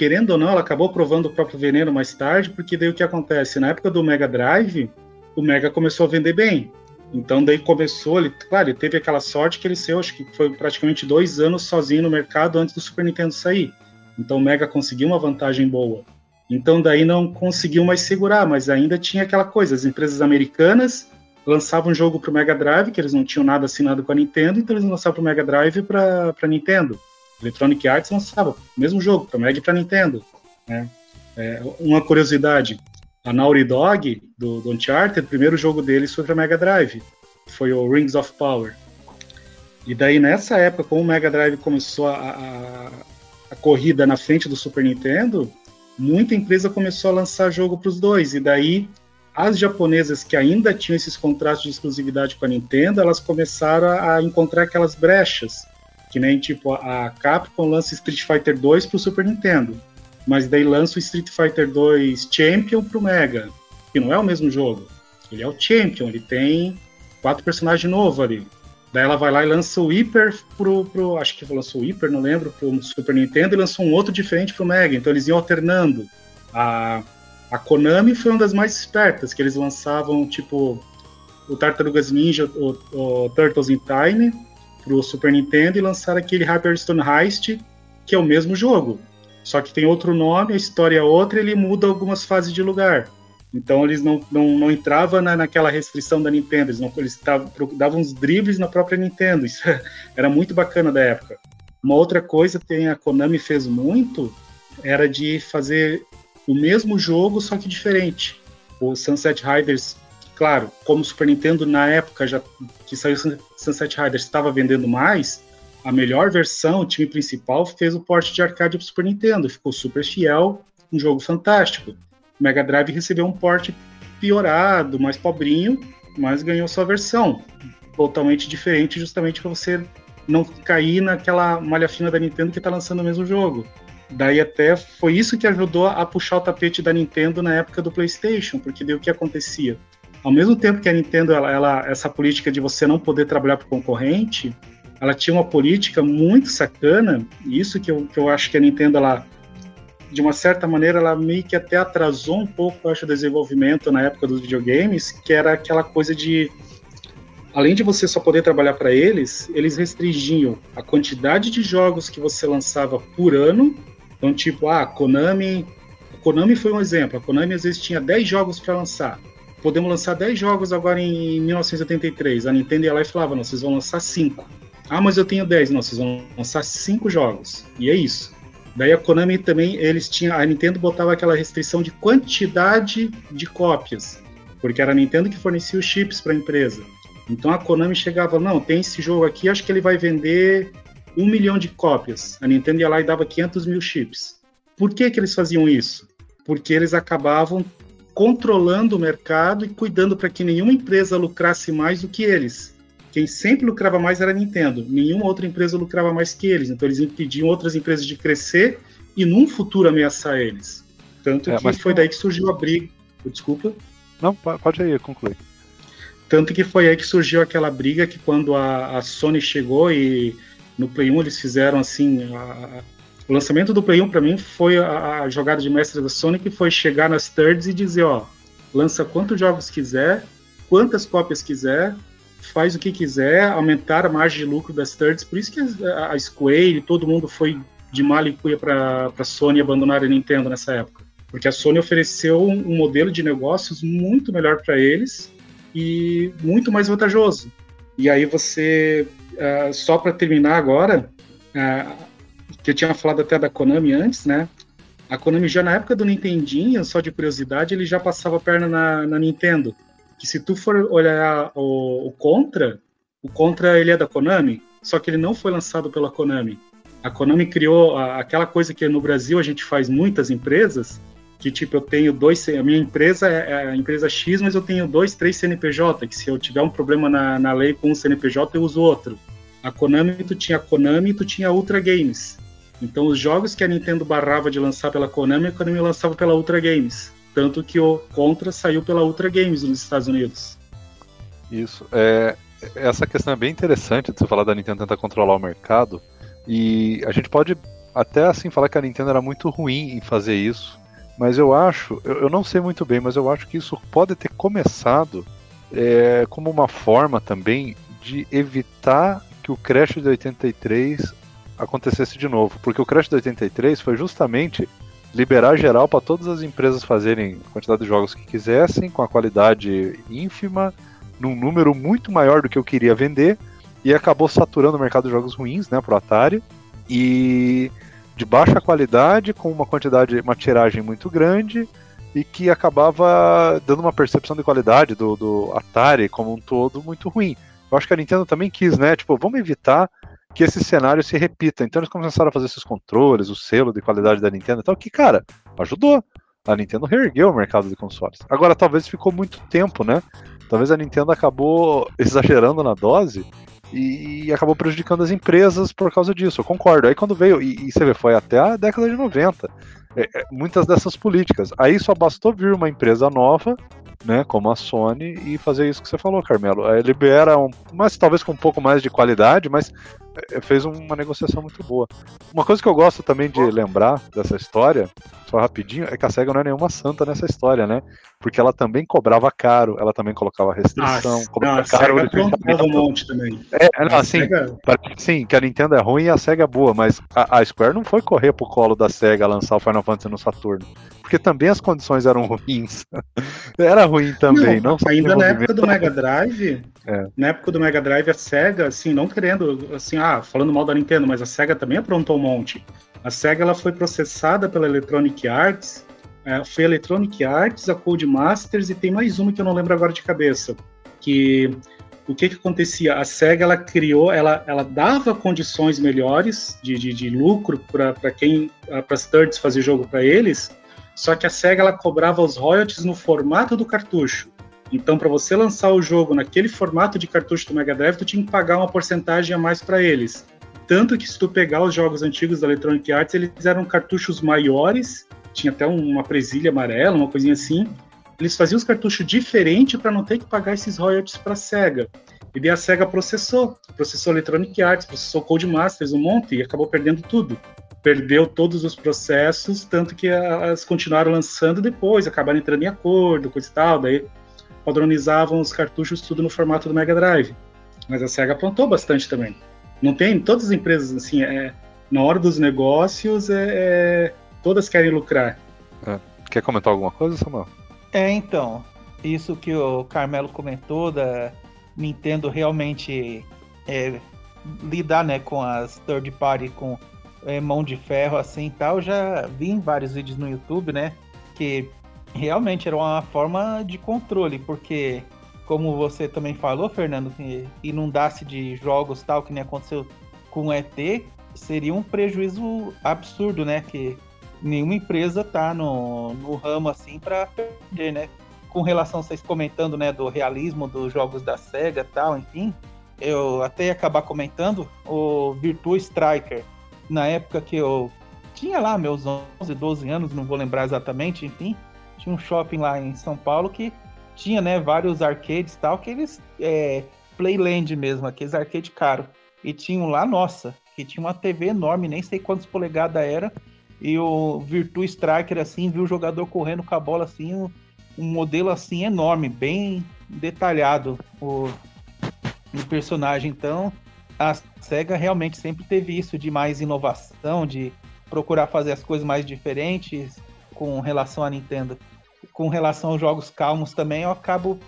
querendo ou não, ela acabou provando o próprio veneno mais tarde, porque daí o que acontece? Na época do Mega Drive, o Mega começou a vender bem. Então daí começou, ele, claro, ele teve aquela sorte que ele saiu, acho que foi praticamente dois anos sozinho no mercado antes do Super Nintendo sair. Então o Mega conseguiu uma vantagem boa. Então daí não conseguiu mais segurar, mas ainda tinha aquela coisa, as empresas americanas lançavam um jogo para o Mega Drive, que eles não tinham nada assinado com a Nintendo, então eles lançavam para o Mega Drive para Nintendo. Electronic Arts lançava o mesmo jogo, para Mega e para Nintendo. Né? É, uma curiosidade, a Naughty Dog, do, do Uncharted, o primeiro jogo deles foi para Mega Drive, foi o Rings of Power. E daí, nessa época, como o Mega Drive começou a, a, a corrida na frente do Super Nintendo, muita empresa começou a lançar jogo para os dois. E daí, as japonesas que ainda tinham esses contratos de exclusividade com a Nintendo, elas começaram a encontrar aquelas brechas que nem tipo a Capcom lança Street Fighter 2 pro Super Nintendo, mas daí lança o Street Fighter 2 Champion pro Mega, que não é o mesmo jogo. Ele é o Champion, ele tem quatro personagens novos ali. Daí ela vai lá e lança o Hyper pro, pro. Acho que lançou o Hyper, não lembro, pro Super Nintendo e lançou um outro diferente pro Mega. Então eles iam alternando. A, a Konami foi uma das mais espertas, que eles lançavam, tipo, o Tartarugas Ninja, o, o Turtles in Time, pro Super Nintendo e lançaram aquele Hyperstone Heist, que é o mesmo jogo. Só que tem outro nome, a história é outra, ele muda algumas fases de lugar. Então eles não, não, não entravam na, naquela restrição da Nintendo, eles, não, eles tavam, davam uns dribles na própria Nintendo. Isso [LAUGHS] era muito bacana da época. Uma outra coisa que a Konami fez muito era de fazer o mesmo jogo, só que diferente. O Sunset Riders claro, como o Super Nintendo na época já que saiu Sunset Riders estava vendendo mais, a melhor versão, o time principal fez o porte de arcade para o Super Nintendo, ficou super fiel, um jogo fantástico. O Mega Drive recebeu um porte piorado, mais pobrinho, mas ganhou sua versão, totalmente diferente, justamente para você não cair naquela malha fina da Nintendo que está lançando o mesmo jogo. Daí até foi isso que ajudou a puxar o tapete da Nintendo na época do PlayStation, porque daí o que acontecia? Ao mesmo tempo que a Nintendo, ela, ela essa política de você não poder trabalhar para o concorrente, ela tinha uma política muito sacana, e isso que eu, que eu acho que a Nintendo, ela, de uma certa maneira, ela meio que até atrasou um pouco, eu acho, o desenvolvimento na época dos videogames, que era aquela coisa de além de você só poder trabalhar para eles, eles restringiam a quantidade de jogos que você lançava por ano. Então, tipo, ah, Konami. Konami foi um exemplo. A Konami às vezes tinha 10 jogos para lançar. Podemos lançar 10 jogos agora em 1983. A Nintendo ia lá e falava: não, vocês vão lançar 5. Ah, mas eu tenho 10. Não, vocês vão lançar 5 jogos. E é isso. Daí a Konami também, eles tinham. A Nintendo botava aquela restrição de quantidade de cópias. Porque era a Nintendo que fornecia os chips para a empresa. Então a Konami chegava, não, tem esse jogo aqui, acho que ele vai vender um milhão de cópias. A Nintendo ia lá e dava 500 mil chips. Por que, que eles faziam isso? Porque eles acabavam controlando o mercado e cuidando para que nenhuma empresa lucrasse mais do que eles. Quem sempre lucrava mais era a Nintendo. Nenhuma outra empresa lucrava mais que eles. Então eles impediam outras empresas de crescer e num futuro ameaçar eles. Tanto é, que foi daí que surgiu a briga. Desculpa. Não, pode aí, concluir. Tanto que foi aí que surgiu aquela briga que quando a, a Sony chegou e no Play 1 eles fizeram assim. A, o lançamento do Play 1 para mim foi a, a, jogada de mestre da Sony que foi chegar nas thirds e dizer: ó, lança quantos jogos quiser, quantas cópias quiser, faz o que quiser, aumentar a margem de lucro das thirds. Por isso que a, a Square e todo mundo foi de mal e cuia para a Sony abandonar a Nintendo nessa época. Porque a Sony ofereceu um, um modelo de negócios muito melhor para eles e muito mais vantajoso. E aí você, uh, só para terminar agora, uh, que eu tinha falado até da Konami antes, né? A Konami já na época do Nintendinho, só de curiosidade, ele já passava a perna na, na Nintendo. Que se tu for olhar o, o, Contra, o Contra ele é da Konami, só que ele não foi lançado pela Konami. A Konami criou a, aquela coisa que no Brasil a gente faz muitas empresas, que tipo eu tenho dois, a minha empresa é, é a empresa X, mas eu tenho dois, três CNPJ, que se eu tiver um problema na, na lei com um CNPJ eu uso outro. A Konami, tu tinha a Konami e tu tinha a Ultra Games. Então os jogos que a Nintendo barrava de lançar pela Konami, a Konami lançava pela Ultra Games. Tanto que o Contra saiu pela Ultra Games nos Estados Unidos. Isso. É, essa questão é bem interessante de você falar da Nintendo tentar controlar o mercado. E a gente pode até assim falar que a Nintendo era muito ruim em fazer isso mas eu acho, eu, eu, não sei muito bem, mas eu acho que isso pode ter começado é, como uma forma também de evitar que o Crash de 83 acontecesse de novo. Porque o Crash de 83 foi justamente liberar geral para todas as empresas fazerem a quantidade de jogos que quisessem, com a qualidade ínfima, num número muito maior do que eu queria vender, e acabou saturando o mercado de jogos ruins, né, pro Atari. E de baixa qualidade, com uma quantidade, uma tiragem muito grande e que acabava dando uma percepção de qualidade do, do Atari como um todo muito ruim. Eu acho que a Nintendo também quis, né? Tipo, vamos evitar que esse cenário se repita. Então eles começaram a fazer esses controles, o selo de qualidade da Nintendo e tal, que, cara, ajudou. A Nintendo reergueu o mercado de consoles. Agora, talvez ficou muito tempo, né? Talvez a Nintendo acabou exagerando na dose e, acabou prejudicando as empresas por causa disso. Eu concordo. Aí quando veio, e, e você vê, foi até a década de 90, é, é, muitas dessas políticas. Aí só bastou vir uma empresa nova, né, como a Sony, e fazer isso que você falou, Carmelo. Aí libera, um, mas talvez com um pouco mais de qualidade, mas é, fez uma negociação muito boa. Uma coisa que eu gosto também de lembrar dessa história só rapidinho, é que a SEGA não é nenhuma santa nessa história, né? Porque ela também cobrava caro, ela também colocava restrição, ah, cobrava não, caro. A um monte também. É, não, assim, SEGA... sim, que a Nintendo é ruim e a SEGA é boa, mas a, a Square não foi correr pro colo da SEGA lançar o Final Fantasy no Saturno. Porque também as condições eram [LAUGHS] ruins. Era ruim também, não, não Ainda na época do Mega Drive, é. na época do Mega Drive, a SEGA, assim, não querendo, assim, ah, falando mal da Nintendo, mas a SEGA também aprontou um monte. A SEGA ela foi processada pela Electronic Arts, é, foi a Electronic Arts, a Codemasters e tem mais uma que eu não lembro agora de cabeça, que o que que acontecia? A SEGA ela criou, ela, ela dava condições melhores de, de, de lucro para quem, para as thirds fazer jogo para eles, só que a SEGA ela cobrava os royalties no formato do cartucho. Então, para você lançar o jogo naquele formato de cartucho do Mega Drive, tu tinha que pagar uma porcentagem a mais para eles. Tanto que se tu pegar os jogos antigos da Electronic Arts, eles eram cartuchos maiores, tinha até uma presilha amarela, uma coisinha assim. Eles faziam os cartuchos diferentes para não ter que pagar esses royalties para a SEGA. E daí a SEGA processou, processou Electronic Arts, processou Codemasters, um monte, e acabou perdendo tudo. perdeu todos os processos, tanto que elas continuaram lançando depois, acabaram entrando em acordo, coisa e tal, daí padronizavam os cartuchos tudo no formato do Mega Drive. Mas a SEGA aprontou bastante também. Não tem, todas as empresas, assim, é, na hora dos negócios, é, é todas querem lucrar. É. Quer comentar alguma coisa, Samuel? É, então, isso que o Carmelo comentou da Nintendo realmente é, lidar né, com as third party com é, mão de ferro assim e tal, já vi em vários vídeos no YouTube, né? Que realmente era uma forma de controle, porque como você também falou, Fernando, que inundasse de jogos tal, que nem aconteceu com o ET, seria um prejuízo absurdo, né? Que nenhuma empresa tá no, no ramo assim para perder, né? Com relação a vocês comentando, né, do realismo dos jogos da Sega tal, enfim, eu até ia acabar comentando o Virtua Striker. Na época que eu tinha lá meus 11, 12 anos, não vou lembrar exatamente, enfim, tinha um shopping lá em São Paulo que tinha, né, vários arcades tal, que eles é, Playland mesmo, aqueles arcade caro. E tinham lá, nossa, que tinha uma TV enorme, nem sei quantas polegadas era, e o Virtua Striker, assim, viu o jogador correndo com a bola, assim, um, um modelo, assim, enorme, bem detalhado, o, o personagem. Então, a SEGA realmente sempre teve isso de mais inovação, de procurar fazer as coisas mais diferentes com relação à Nintendo. Com relação aos jogos calmos também, eu acabo,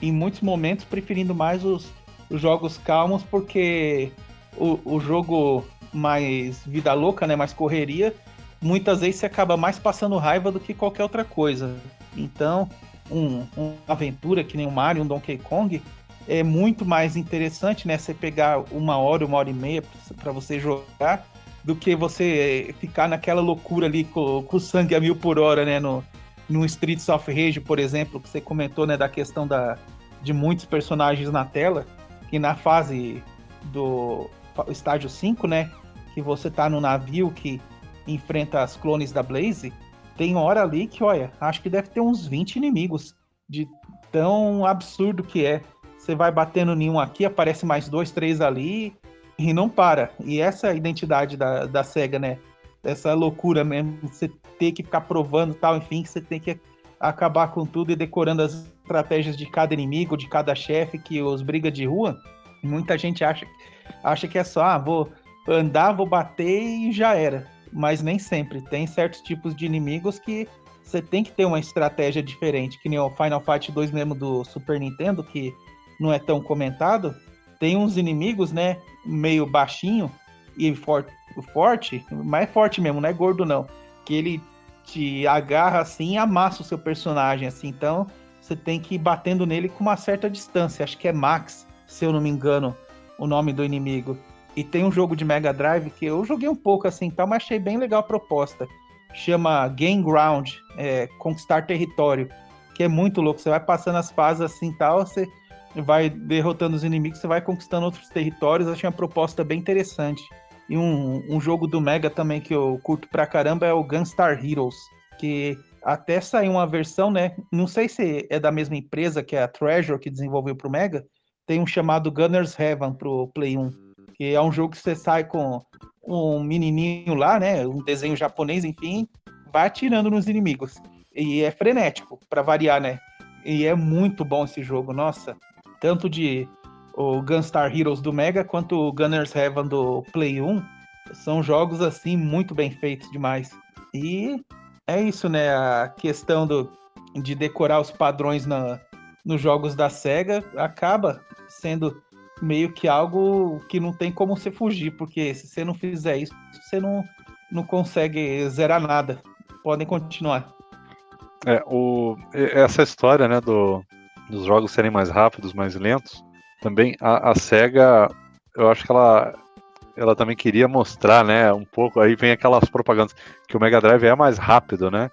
em muitos momentos, preferindo mais os, os jogos calmos, porque o, o jogo mais vida louca, né, mais correria, muitas vezes você acaba mais passando raiva do que qualquer outra coisa. Então, um, uma aventura que nem o Mario, um Donkey Kong, é muito mais interessante, né? Você pegar uma hora, uma hora e meia para você jogar, do que você ficar naquela loucura ali com, com o sangue a mil por hora, né? No, no Streets of Rage, por exemplo, que você comentou, né? Da questão da, de muitos personagens na tela, que na fase do estágio 5, né? Que você tá no navio que enfrenta as clones da Blaze, tem hora ali que, olha, acho que deve ter uns 20 inimigos de tão absurdo que é. Você vai batendo em um aqui, aparece mais dois, três ali e não para. E essa é a identidade da, da SEGA, né? Essa loucura mesmo, você ter que ficar provando tal, enfim, você tem que acabar com tudo e decorando as estratégias de cada inimigo, de cada chefe, que os briga de rua, muita gente acha, acha que é só, ah, vou andar, vou bater e já era mas nem sempre. Tem certos tipos de inimigos que você tem que ter uma estratégia diferente, que nem o Final Fight 2 mesmo do Super Nintendo, que não é tão comentado. Tem uns inimigos, né, meio baixinho e forte, forte, mas é forte mesmo, não é gordo não, que ele te agarra assim e amassa o seu personagem assim. Então, você tem que ir batendo nele com uma certa distância. Acho que é Max, se eu não me engano, o nome do inimigo. E tem um jogo de Mega Drive que eu joguei um pouco assim, tá, mas achei bem legal a proposta. Chama Game Ground, é, Conquistar Território, que é muito louco. Você vai passando as fases assim tal, você vai derrotando os inimigos, você vai conquistando outros territórios. Achei uma proposta bem interessante. E um, um jogo do Mega também que eu curto pra caramba é o Gunstar Heroes, que até saiu uma versão, né? Não sei se é da mesma empresa que é a Treasure que desenvolveu pro Mega. Tem um chamado Gunner's Heaven pro Play 1 que é um jogo que você sai com um menininho lá, né, um desenho japonês, enfim, vai atirando nos inimigos. E é frenético, para variar, né? E é muito bom esse jogo, nossa. Tanto de o Gunstar Heroes do Mega quanto o Gunner's Heaven do Play 1 são jogos assim muito bem feitos demais. E é isso, né? A questão do, de decorar os padrões na, nos jogos da SEGA acaba sendo meio que algo que não tem como você fugir, porque se você não fizer isso, você não, não consegue zerar nada. Podem continuar. É, o, essa história né, do, dos jogos serem mais rápidos, mais lentos, também a, a SEGA, eu acho que ela, ela também queria mostrar, né, um pouco, aí vem aquelas propagandas, que o Mega Drive é mais rápido, né?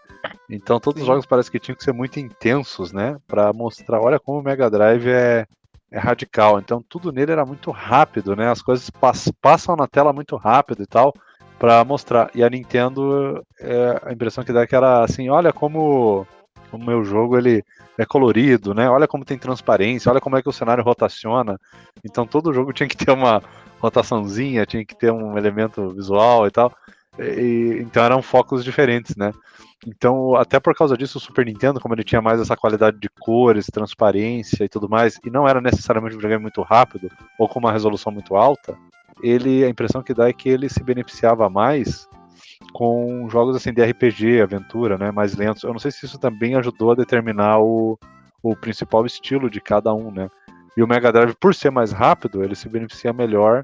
Então todos os jogos parece que tinham que ser muito intensos, né? Para mostrar, olha como o Mega Drive é, é radical. Então tudo nele era muito rápido, né? As coisas pass passam na tela muito rápido e tal para mostrar. E a Nintendo, é, a impressão que dá é que era assim, olha como o meu jogo ele é colorido, né? Olha como tem transparência, olha como é que o cenário rotaciona. Então todo jogo tinha que ter uma rotaçãozinha, tinha que ter um elemento visual e tal. E, então eram focos diferentes, né? Então, até por causa disso, o Super Nintendo, como ele tinha mais essa qualidade de cores, transparência e tudo mais, e não era necessariamente um videogame muito rápido ou com uma resolução muito alta, ele a impressão que dá é que ele se beneficiava mais com jogos assim de RPG, aventura, né, mais lentos. Eu não sei se isso também ajudou a determinar o, o principal estilo de cada um, né? E o Mega Drive, por ser mais rápido, ele se beneficia melhor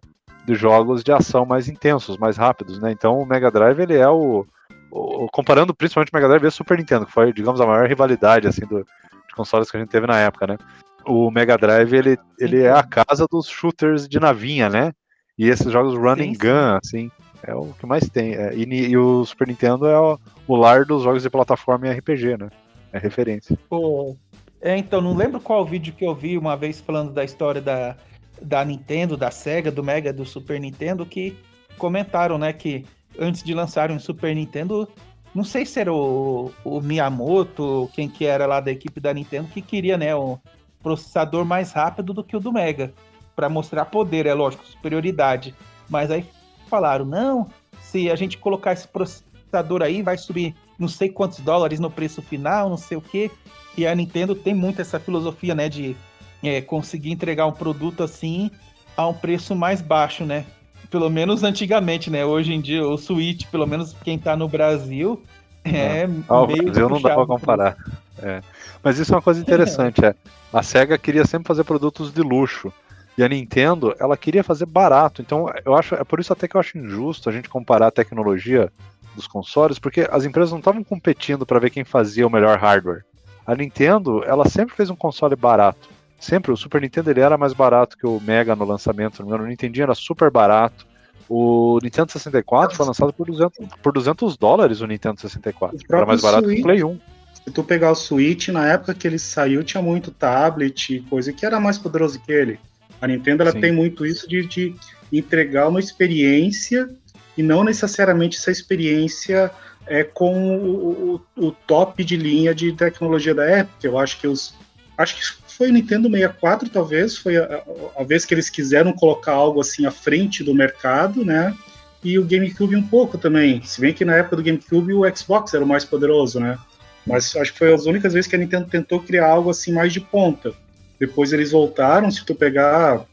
de jogos de ação mais intensos, mais rápidos, né? Então o Mega Drive ele é o, o comparando principalmente o Mega Drive e o Super Nintendo, que foi, digamos, a maior rivalidade assim do, de consoles que a gente teve na época, né? O Mega Drive ele, ele é a casa dos shooters de navinha, né? E esses jogos run sim, and gun, assim, é o que mais tem. É, e, e, o Super Nintendo é o, o, lar dos jogos de plataforma e RPG, né? É referência. Pô, é, então, não lembro qual vídeo que eu vi uma vez falando da história da, da Nintendo, da Sega, do Mega, do Super Nintendo, que comentaram, né, que antes de lançarem o Super Nintendo, não sei se era o, o Miyamoto, quem que era lá da equipe da Nintendo, que queria, né, um processador mais rápido do que o do Mega, para mostrar poder, é lógico, superioridade. Mas aí falaram, não, se a gente colocar esse processador aí, vai subir não sei quantos dólares no preço final, não sei o quê. E a Nintendo tem muito essa filosofia, né, de é, conseguir entregar um produto assim a um preço mais baixo, né? Pelo menos antigamente, né? Hoje em dia, o Switch, pelo menos quem tá no Brasil, é ah, meio. O Brasil não dá pra comparar. É. Mas isso é uma coisa interessante, é. A SEGA queria sempre fazer produtos de luxo. E a Nintendo, ela queria fazer barato. Então, eu acho, é por isso até que eu acho injusto a gente comparar a tecnologia dos consoles, porque as empresas não estavam competindo para ver quem fazia o melhor hardware. A Nintendo, ela sempre fez um console barato. Sempre, o Super Nintendo ele era mais barato que o Mega no lançamento, o Nintendo era super barato. O Nintendo 64 foi lançado por 200, por 200 dólares o Nintendo 64. O era mais barato Switch, que o Play 1. Se tu pegar o Switch, na época que ele saiu, tinha muito tablet e coisa que era mais poderoso que ele. A Nintendo ela tem muito isso de, de entregar uma experiência e não necessariamente essa experiência é com o, o, o, top de linha de tecnologia da época. Eu acho que os acho que foi o Nintendo 64 talvez foi a, a, vez que eles quiseram colocar algo assim à frente do mercado, né? E o GameCube um pouco também. Se bem que na época do GameCube o Xbox era o mais poderoso, né? Mas acho que foi as únicas vezes que a Nintendo tentou criar algo assim mais de ponta. Depois eles voltaram, se tu pegar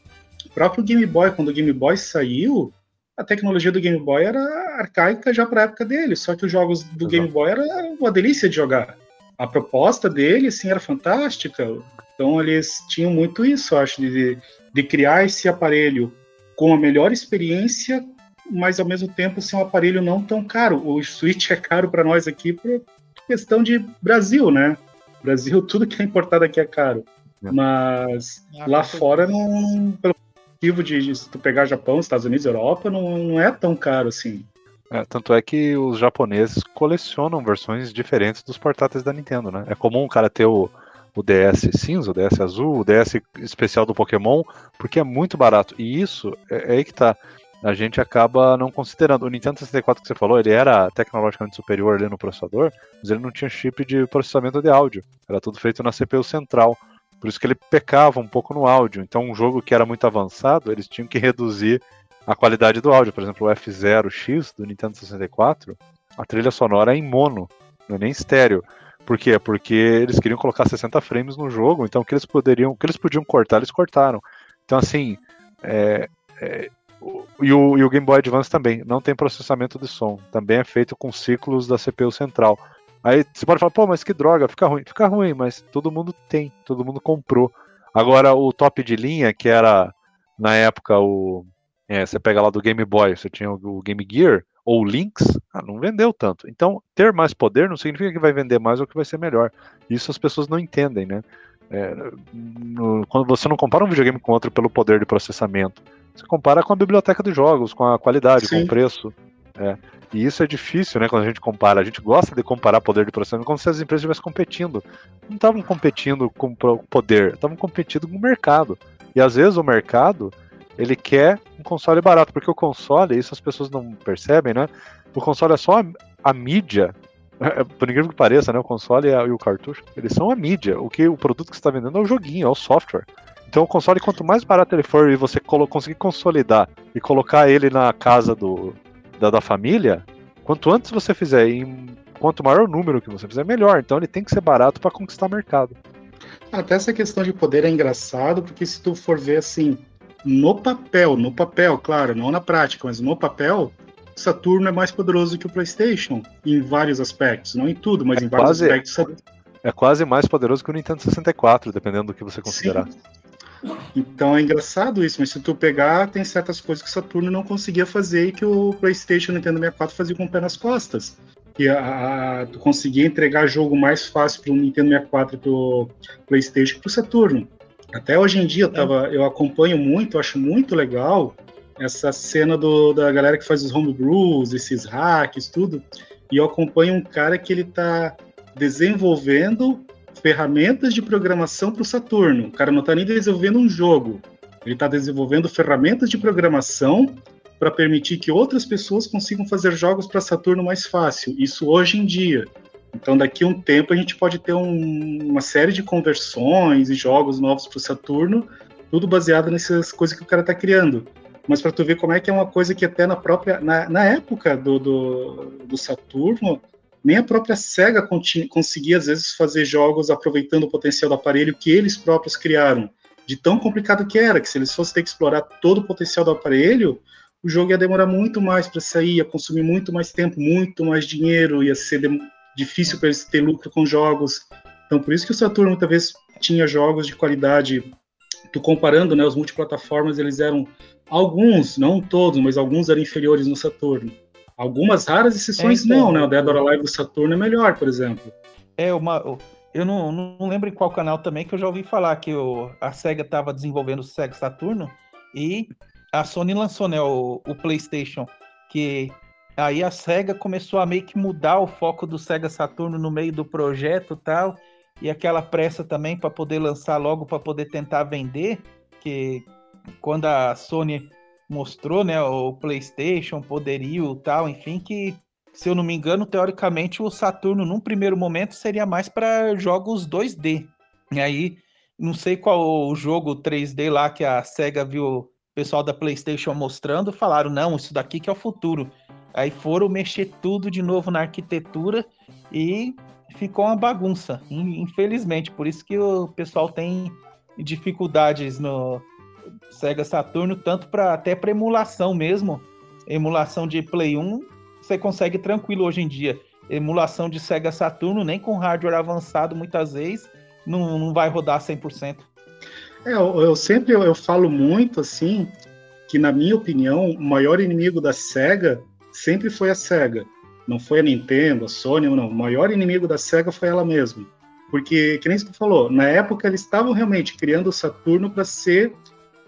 o próprio Game Boy, quando o Game Boy saiu, a tecnologia do Game Boy era arcaica já para a época dele, só que os jogos do Exato. Game Boy era uma delícia de jogar. A proposta dele, assim, era fantástica. Então eles tinham muito isso, acho, de, de criar esse aparelho com a melhor experiência, mas ao mesmo tempo ser um aparelho não tão caro. O Switch [LAUGHS] é caro para nós aqui por questão de Brasil, né? Brasil, [LAUGHS] tudo que é importado aqui é caro. É. Mas ah, lá fora, não, pelo motivo de, de se tu pegar Japão, Estados Unidos, Europa, não, não é tão caro assim. É, tanto é que os japoneses colecionam versões diferentes dos portáteis da Nintendo, né? É comum o cara ter o, o DS cinza, o DS azul, o DS especial do Pokémon, porque é muito barato. E isso é, é aí que tá. A gente acaba não considerando. O Nintendo 64 que você falou, ele era tecnologicamente superior ali no processador, mas ele não tinha chip de processamento de áudio. Era tudo feito na CPU central. Por isso que ele pecava um pouco no áudio. Então, um jogo que era muito avançado, eles tinham que [LAUGHS] reduzir a qualidade do áudio. Por exemplo, o F0X do Nintendo 64, a trilha sonora é em mono, não é nem estéreo. Por quê? Porque eles queriam colocar 60 frames no jogo, então o que eles poderiam, que eles podiam cortar, eles cortaram. Então, assim, é, é, e, o, e o Game Boy Advance também não tem processamento de som, também é feito com ciclos da CPU central. Aí você pode falar, pô, mas que droga, fica ruim. Fica ruim, mas todo mundo tem, todo mundo comprou. Agora, o top de linha, que era na época o. É, você pega lá do Game Boy, você tinha o Game Gear ou o Lynx, ah, não vendeu tanto. Então, ter mais poder não significa que vai vender mais ou que vai ser melhor. Isso as pessoas não entendem, né? É, no, quando você não compara um videogame com outro pelo poder de processamento, você compara com a biblioteca de jogos, com a qualidade, Sim. com o preço. É. E isso é difícil, né, quando a gente compara. A gente gosta de comparar poder de processamento como se as empresas estivessem competindo. Não estavam competindo com poder, estavam competindo com o mercado. E às vezes o mercado, ele quer um console barato, porque o console, isso as pessoas não percebem, né? O console é só a, a mídia, [LAUGHS] por incrível que pareça, né? O console e, o cartucho, eles são a mídia. O que o produto que você está vendendo é o joguinho, é o software. Então o console, quanto mais barato ele for e você conseguir consolidar e colocar ele na casa do, da, da família, quanto antes você fizer quanto maior o número que você fizer, melhor. Então ele tem que ser barato para conquistar mercado. Até essa questão de poder é engraçado, porque se tu for ver assim, no papel, no papel, claro, não na prática, mas no papel, Saturno é mais poderoso que o PlayStation em vários aspectos, não em tudo, mas é em vários quase, aspectos. É quase mais poderoso que o Nintendo 64, dependendo do que você considerar. Sim. Então é engraçado isso, mas se tu pegar, tem certas coisas que o Saturno não conseguia fazer e que o PlayStation e o Nintendo 64 faziam com o pé nas costas. E a, a, tu conseguia entregar jogo mais fácil para o Nintendo 64 e para o PlayStation que para o Saturno. Até hoje em dia eu, tava, eu acompanho muito, acho muito legal essa cena do, da galera que faz os homebrews, esses hacks, tudo. E eu acompanho um cara que ele está desenvolvendo ferramentas de programação para o Saturno. O cara não está nem desenvolvendo um jogo, ele está desenvolvendo ferramentas de programação para permitir que outras pessoas consigam fazer jogos para Saturno mais fácil. Isso hoje em dia. Então, daqui a um tempo, a gente pode ter um, uma série de conversões e jogos novos para o Saturno, tudo baseado nessas coisas que o cara está criando. Mas para tu ver como é que é uma coisa que até na própria na, na época do, do, do Saturno nem a própria Sega conseguia, às vezes, fazer jogos aproveitando o potencial do aparelho que eles próprios criaram. De tão complicado que era, que se eles fossem ter que explorar todo o potencial do aparelho, o jogo ia demorar muito mais para sair, ia consumir muito mais tempo, muito mais dinheiro, ia ser difícil para eles ter lucro com jogos. Então, por isso que o Saturno muitas vezes tinha jogos de qualidade. Tu comparando, né, os multiplataformas, eles eram alguns, não todos, mas alguns eram inferiores no Saturno. Algumas raras exceções é, então, não, né? O Dead or Alive do Saturno é melhor, por exemplo. É uma. Eu não, não lembro em qual canal também que eu já ouvi falar que o, a SEGA estava desenvolvendo o SEGA Saturno e a Sony lançou né, o, o PlayStation, que aí a SEGA começou a meio que mudar o foco do SEGA Saturno no meio do projeto tal, e aquela pressa também para poder lançar logo para poder tentar vender, que quando a Sony mostrou, né, o PlayStation, poderio tal, enfim, que se eu não me engano, teoricamente o Saturno num primeiro momento seria mais para jogos 2D. E aí, não sei qual o jogo 3D lá que a Sega viu o pessoal da PlayStation mostrando, falaram: "Não, isso daqui que é o futuro". Aí foram mexer tudo de novo na arquitetura e ficou uma bagunça, infelizmente. Por isso que o pessoal tem dificuldades no, Sega Saturno, tanto para até para emulação mesmo. Emulação de Play 1, você consegue tranquilo hoje em dia. Emulação de Sega Saturno, nem com hardware avançado, muitas vezes, não, não vai rodar 100%. É, eu, eu sempre eu, eu falo muito assim, que na minha opinião, o maior inimigo da Sega sempre foi a Sega. Não foi a Nintendo, a Sony, não. O maior inimigo da Sega foi ela mesma. Porque, que nem você falou, na época eles estavam realmente criando o Saturno para ser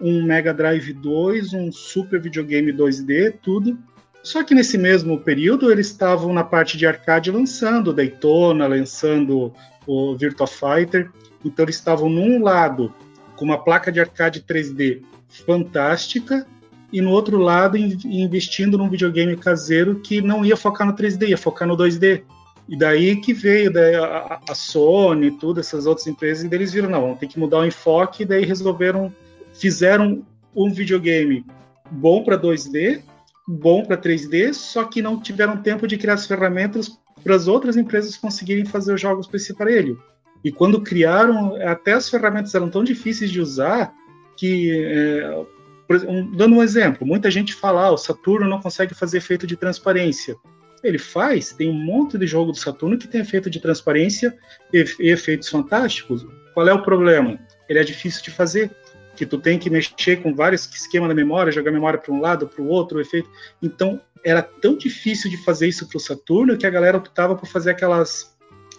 um Mega Drive 2, um super videogame 2D, tudo. Só que nesse mesmo período eles estavam na parte de arcade lançando Daytona, lançando o Virtua Fighter. Então eles estavam num lado com uma placa de arcade 3D fantástica e no outro lado investindo num videogame caseiro que não ia focar no 3D, ia focar no 2D. E daí que veio daí a, a Sony e tudo, essas outras empresas, e eles viram, não, tem que mudar o enfoque, e daí resolveram fizeram um videogame bom para 2D, bom para 3D, só que não tiveram tempo de criar as ferramentas para as outras empresas conseguirem fazer os jogos para esse aparelho. E quando criaram, até as ferramentas eram tão difíceis de usar que, é, um, dando um exemplo, muita gente fala, ah, o Saturno não consegue fazer efeito de transparência. Ele faz, tem um monte de jogo do Saturno que tem efeito de transparência e, e efeitos fantásticos. Qual é o problema? Ele é difícil de fazer que tu tem que mexer com vários esquemas da memória, jogar memória para um lado, para o outro, efeito. Então, era tão difícil de fazer isso para o Saturno que a galera optava por fazer aquelas,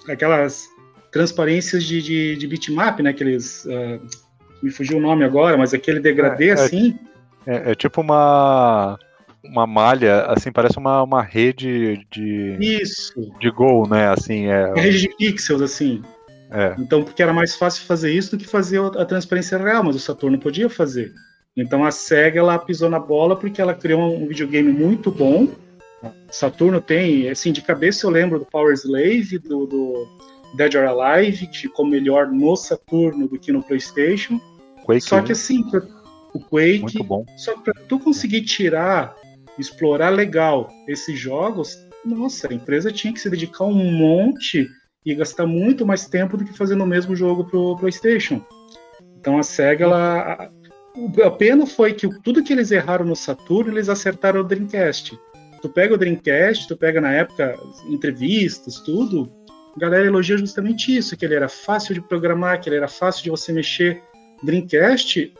aquelas transparências de, de, de bitmap, né? Aqueles. Uh, me fugiu o nome agora, mas aquele degradê é, é assim. É, é, tipo uma. Uma malha, assim, parece uma, uma rede de. Isso. De Go, né? Assim, é. Uma rede de pixels, assim. É. Então, porque era mais fácil fazer isso do que fazer a transparência real, mas o Saturno podia fazer. Então a SEGA ela pisou na bola porque ela criou um videogame muito bom. Saturno tem, assim, de cabeça eu lembro do Power Slave, do, do Dead or Alive, que ficou melhor no Saturno do que no PlayStation. Quake, só que assim, pra, o Quake, muito bom. só para tu conseguir tirar, explorar legal esses jogos, nossa, a empresa tinha que se dedicar um monte e gastar muito mais tempo do que fazendo o mesmo jogo pro PlayStation. Então a SEGA, ela, a pena foi que tudo que eles erraram no Saturno, eles acertaram o Dreamcast. Tu pega o Dreamcast, tu pega na época entrevistas, tudo, a galera elogia justamente isso, que ele era fácil de programar, que ele era fácil de você mexer. Dreamcast,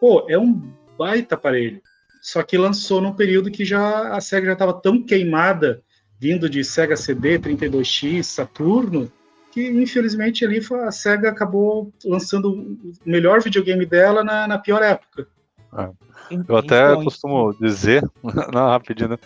pô, é um baita aparelho. Só que lançou num período que já a SEGA já estava tão queimada, vindo de Sega CD, 32X, Saturno, que infelizmente ali a SEGA acabou lançando o melhor videogame dela na, na pior época. Ah, eu até então, costumo dizer, [LAUGHS] não, rapidinho, né,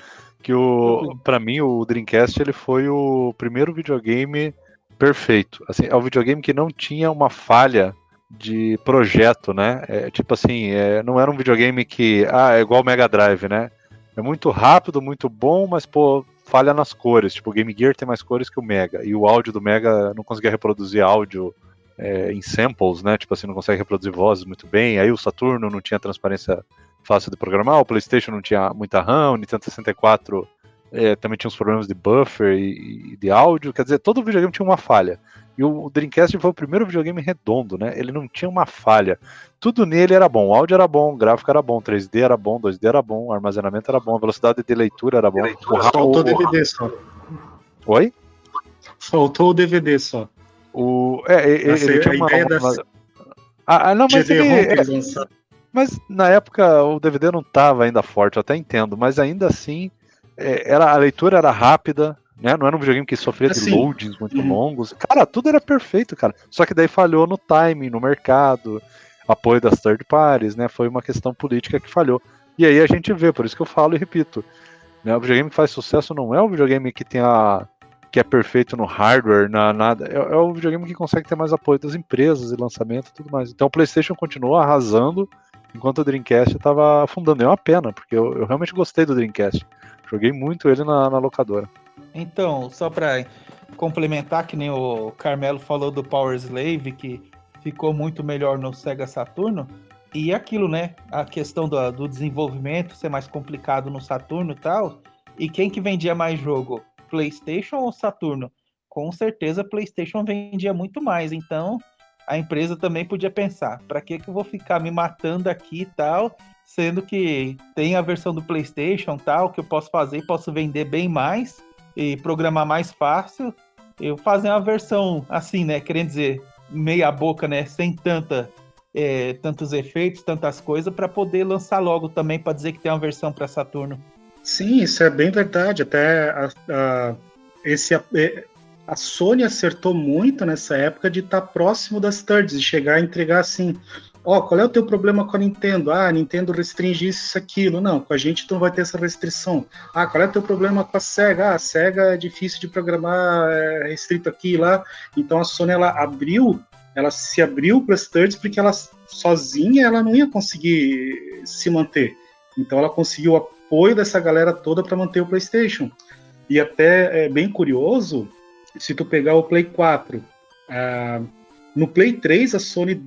que o para mim o Dreamcast ele foi o primeiro videogame perfeito. Assim, é um videogame que não tinha uma falha de projeto, né? É, tipo assim, é, não era um videogame que ah, é igual Mega Drive, né? É muito rápido, muito bom, mas pô, falha nas cores. Tipo, o Game Gear tem mais cores que o Mega. E o áudio do Mega não conseguia reproduzir áudio é, em samples, né? Tipo assim, não consegue reproduzir vozes muito bem. Aí o Saturno não tinha transparência fácil de programar, o PlayStation não tinha muita RAM, o Nintendo 64 é, também tinha uns problemas de buffer e, e, de áudio. Quer dizer, todo videogame tinha uma falha. E o Dreamcast foi o primeiro videogame redondo, né? Ele não tinha uma falha. Tudo nele era bom. O áudio era bom, o gráfico era bom, 3D era bom, 2D era bom, o armazenamento era bom, a velocidade de leitura era bom. Leitura, faltou o DVD só. Oi? Faltou o DVD só. O... É, ele, ele tinha uma. uma... Ah, não, mas ele. É... Mas na época o DVD não estava ainda forte, eu até entendo, mas ainda assim é, era, a leitura era rápida, né? Não era um videogame que sofria assim, de loadings muito uhum. longos. Cara, tudo era perfeito, cara. Só que daí falhou no timing, no mercado, apoio das third parties, né? Foi uma questão política que falhou. E aí a gente vê, por isso que eu falo e repito. Né? O videogame que faz sucesso não é o videogame que tem a. que é perfeito no hardware, na nada. É, é o videogame que consegue ter mais apoio das empresas e lançamento e tudo mais. Então o PlayStation continuou arrasando enquanto o Dreamcast estava afundando. É uma pena, porque eu, eu, realmente gostei do Dreamcast. Joguei muito ele na, na locadora. Então, só para complementar, que nem o Carmelo falou do Power Slave, que ficou muito melhor no Sega Saturno. E aquilo, né? A questão do, do desenvolvimento ser mais complicado no Saturno e tal. E quem que vendia mais jogo? PlayStation ou Saturno? Com certeza PlayStation vendia muito mais. Então, a empresa também podia pensar: para que, que eu vou ficar me matando aqui e tal, sendo que tem a versão do PlayStation tal, que eu posso fazer, posso vender bem mais e programar mais fácil. Eu fazer uma versão assim, né? Querendo dizer, meia boca, né? Sem tanta, é, tantos efeitos, tantas coisas, para poder lançar logo também, para dizer que tem uma versão para Saturno. Sim, isso é bem verdade. Até a, a, esse, a Sony acertou muito nessa época de estar tá próximo das thirds, de chegar a entregar assim, ó, oh, qual é o teu problema com a Nintendo? Ah, a Nintendo restringe isso, aquilo. Não, com a gente tu não vai ter essa restrição. Ah, qual é o teu problema com a SEGA? Ah, a SEGA é difícil de programar, é restrito aqui e lá. Então a Sony, ela abriu, ela se abriu para as thirds porque ela sozinha ela não ia conseguir se manter. Então ela conseguiu o apoio dessa galera toda para manter o PlayStation. E até é bem curioso se tu pegar o Play 4, ah, no Play 3 a Sony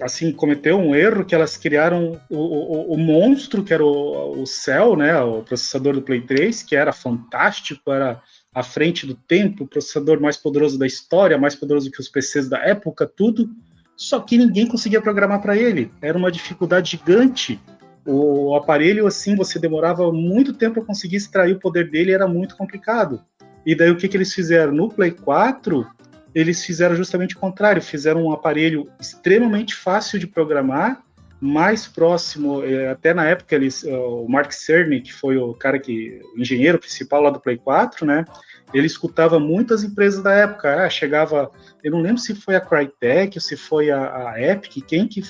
assim cometeu um erro que elas criaram o, o, o monstro que era o, o né, o processador do Play 3, que era fantástico, era à frente do tempo, o processador mais poderoso da história, mais poderoso que os PCs da época, tudo. Só que ninguém conseguia programar para ele. Era uma dificuldade gigante. O aparelho, assim, você demorava muito tempo para conseguir extrair o poder dele, era muito complicado. E daí o que, que eles fizeram? No Play 4, eles fizeram justamente o contrário, fizeram um aparelho extremamente fácil de programar, mais próximo, é, até na época eles, é, o Mark Cerny, que foi o cara que, o engenheiro principal lá do Play 4, né, ele escutava muitas empresas da época, ah, chegava, eu não lembro se foi a Crytek ou se foi a, a Epic, quem que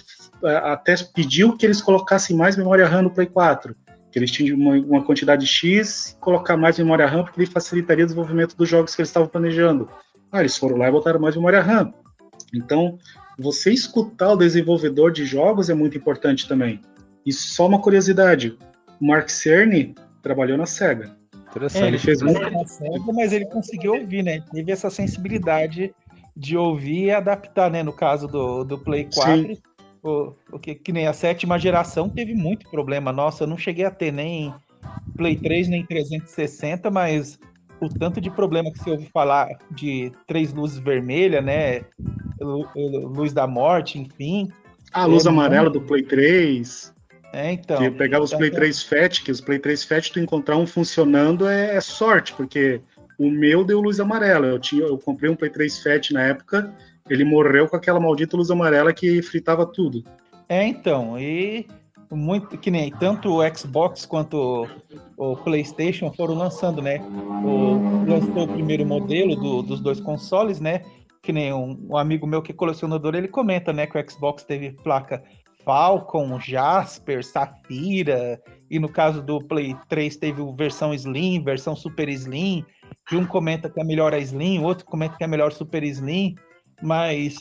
até pediu que eles colocassem mais memória RAM no Play 4, que eles tinham uma, uma quantidade X, colocar mais memória RAM, porque ele facilitaria o desenvolvimento dos jogos que eles estavam planejando. Ah, eles foram lá e botaram mais memória RAM. Então, você escutar o desenvolvedor de jogos é muito importante também. E só uma curiosidade, o Mark Cerny trabalhou na SEGA. Interessante. É, ele fez muito na SEGA, mas ele conseguiu ouvir, né? Teve essa sensibilidade de ouvir e adaptar, né? No caso do, do Play 4, Sim. O, o que, que nem a sétima geração teve muito problema. Nossa, eu não cheguei a ter nem Play 3 nem 360, mas o tanto de problema que você ouve falar de três luzes vermelhas, né? Luz da morte, enfim. A luz é amarela do Play 3. É, então. Que pegar os Play 3 FAT, que os Play 3 FAT, tu encontrar um funcionando é, é, sorte, porque o meu deu luz amarela. Eu, tinha, eu comprei um Play 3 FAT na época, ele morreu com aquela maldita luz amarela que fritava tudo. É, então, e muito que nem tanto o Xbox quanto o PlayStation foram lançando, né? O, lançou o primeiro modelo do, dos dois consoles, né? Que nem um, um, amigo meu que é colecionador, ele comenta, né, que o Xbox teve placa Falcon, Jasper, Safira, e no caso do Play 3 teve versão Slim, versão Super Slim, que um comenta que é melhor a Slim, o outro comenta que é melhor Super Slim, mas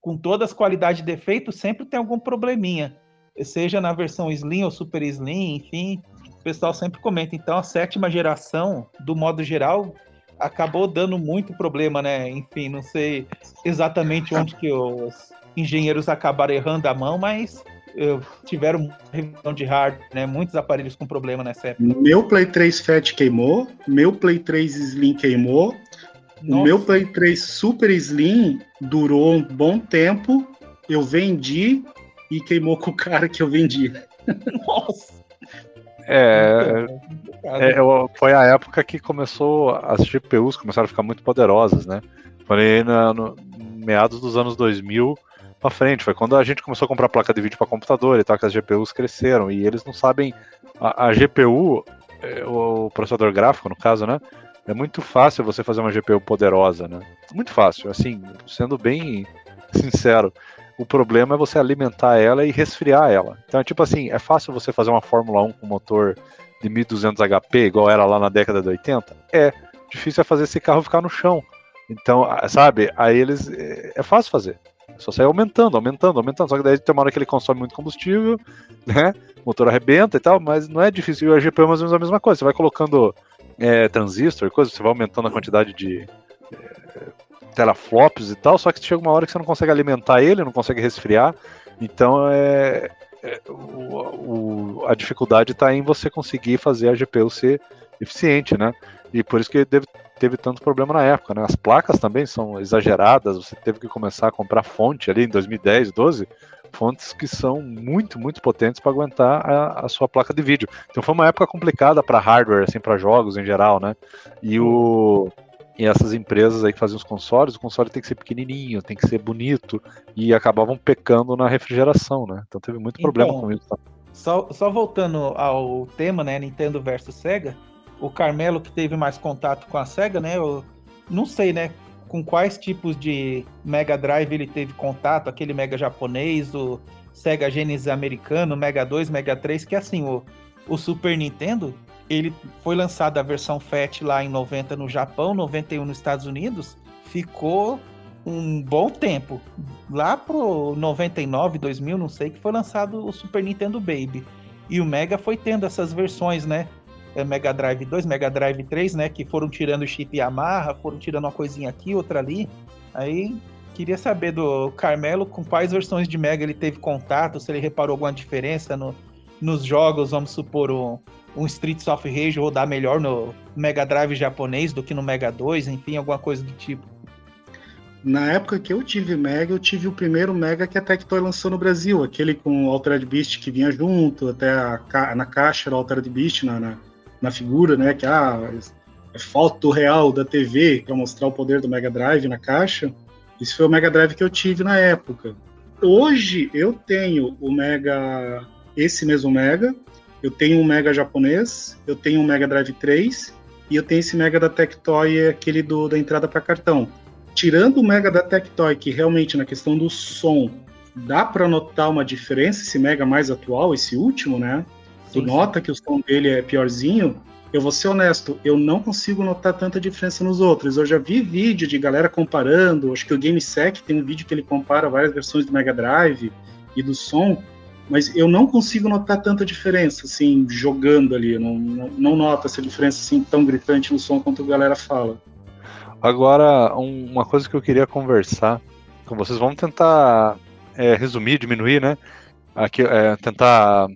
com todas as qualidades de defeito sempre tem algum probleminha seja na versão Slim ou Super Slim, enfim, o pessoal sempre comenta. Então, a sétima geração, do modo geral, acabou dando muito problema, né? Enfim, não sei exatamente onde que os engenheiros acabaram errando a mão, mas tiveram revisão de hardware, né? Muitos aparelhos com problema nessa época. Meu Play 3 Fat queimou, meu Play 3 Slim queimou, Nossa. o meu Play 3 Super Slim durou um bom tempo, eu vendi e queimou com o cara que eu vendi. Nossa! É, é, é, foi a época que começou as GPUs começaram a ficar muito poderosas, né? Foi na, no meados dos anos 2000 para frente, foi quando a gente começou a comprar placa de vídeo para computador e tal, que as GPUs cresceram e eles não sabem a, a GPU, é, o processador gráfico no caso, né? É muito fácil você fazer uma GPU poderosa, né? Muito fácil, assim, sendo bem sincero. O problema é você alimentar ela e resfriar ela. Então é tipo assim, é fácil você fazer uma Fórmula 1 com motor de 1200 HP, igual era lá na década de 80? É. Difícil é fazer esse carro ficar no chão. Então, sabe, aí eles. É, é fácil fazer. É só sair aumentando, aumentando, aumentando. Só que daí tem uma hora que ele consome muito combustível, [LAUGHS] né? O motor arrebenta e tal, mas não é difícil. E o GPU é mais ou menos a mesma coisa. Você vai colocando é, transistor, coisa, você vai aumentando a quantidade de é, teraflops e tal, só que chega uma hora que você não consegue alimentar ele, não consegue resfriar. Então é, é o, o, a dificuldade está em você conseguir fazer a GPU ser eficiente, né? E por isso que deve, teve tanto problema na época, né? As placas também são exageradas, você teve que começar a comprar fonte ali em 2010, 12, fontes que são muito, muito potentes para aguentar a, a, sua placa de vídeo. Então foi uma época complicada para hardware, assim, para jogos em geral, né? E o e essas empresas aí que faziam os consoles, o console tem que ser pequenininho, tem que ser bonito, e acabavam pecando na refrigeração, né? Então teve muito problema então, com isso. Tá? Só, só voltando ao tema, né, Nintendo versus Sega, o Carmelo que teve mais contato com a Sega, né, eu não sei, né, com quais tipos de Mega Drive ele teve contato, aquele Mega japonês, o Sega Genesis americano, Mega 2, Mega 3, que assim, o, o Super Nintendo, ele foi lançado a versão FAT lá em 90 no Japão, 91 nos Estados Unidos, ficou um bom tempo. Lá pro 99, 2000, não sei, que foi lançado o Super Nintendo Baby. E o Mega foi tendo essas versões, né? É Mega Drive 2, Mega Drive 3, né? Que foram tirando o chip Yamaha, foram tirando uma coisinha aqui, outra ali. Aí queria saber do Carmelo com quais versões de Mega ele teve contato, se ele reparou alguma diferença no, nos jogos, vamos supor, o, um Streets of Rage rodar melhor no Mega Drive japonês do que no Mega 2, enfim, alguma coisa do tipo. Na época que eu tive Mega, eu tive o primeiro Mega que a Tectoy lançou no Brasil, aquele com o Altered Beast que vinha junto, até a, na caixa era Altered Beast na, na, na, figura, né? Que ah, é foto real da TV para mostrar o poder do Mega Drive na caixa. Esse foi o Mega Drive que eu tive na época. Hoje eu tenho o Mega, esse mesmo Mega, eu tenho um Mega japonês, eu tenho um Mega Drive 3 e eu tenho esse Mega da Tectoy, aquele do, da entrada para cartão. Tirando o Mega da Tectoy, que realmente na questão do som dá para notar uma diferença, esse Mega mais atual, esse último, né? Tu sim, nota sim. que o som dele é piorzinho. Eu vou ser honesto, eu não consigo notar tanta diferença nos outros. Eu já vi vídeo de galera comparando, acho que o GameSec tem um vídeo que ele compara várias versões do Mega Drive e do som, mas eu não consigo notar tanta diferença, assim, jogando ali. Não, não, não noto essa diferença assim tão gritante no som quanto a galera fala. Agora, um, uma coisa que eu queria conversar com vocês, vamos tentar é, resumir, diminuir, né? Aqui, é, tentar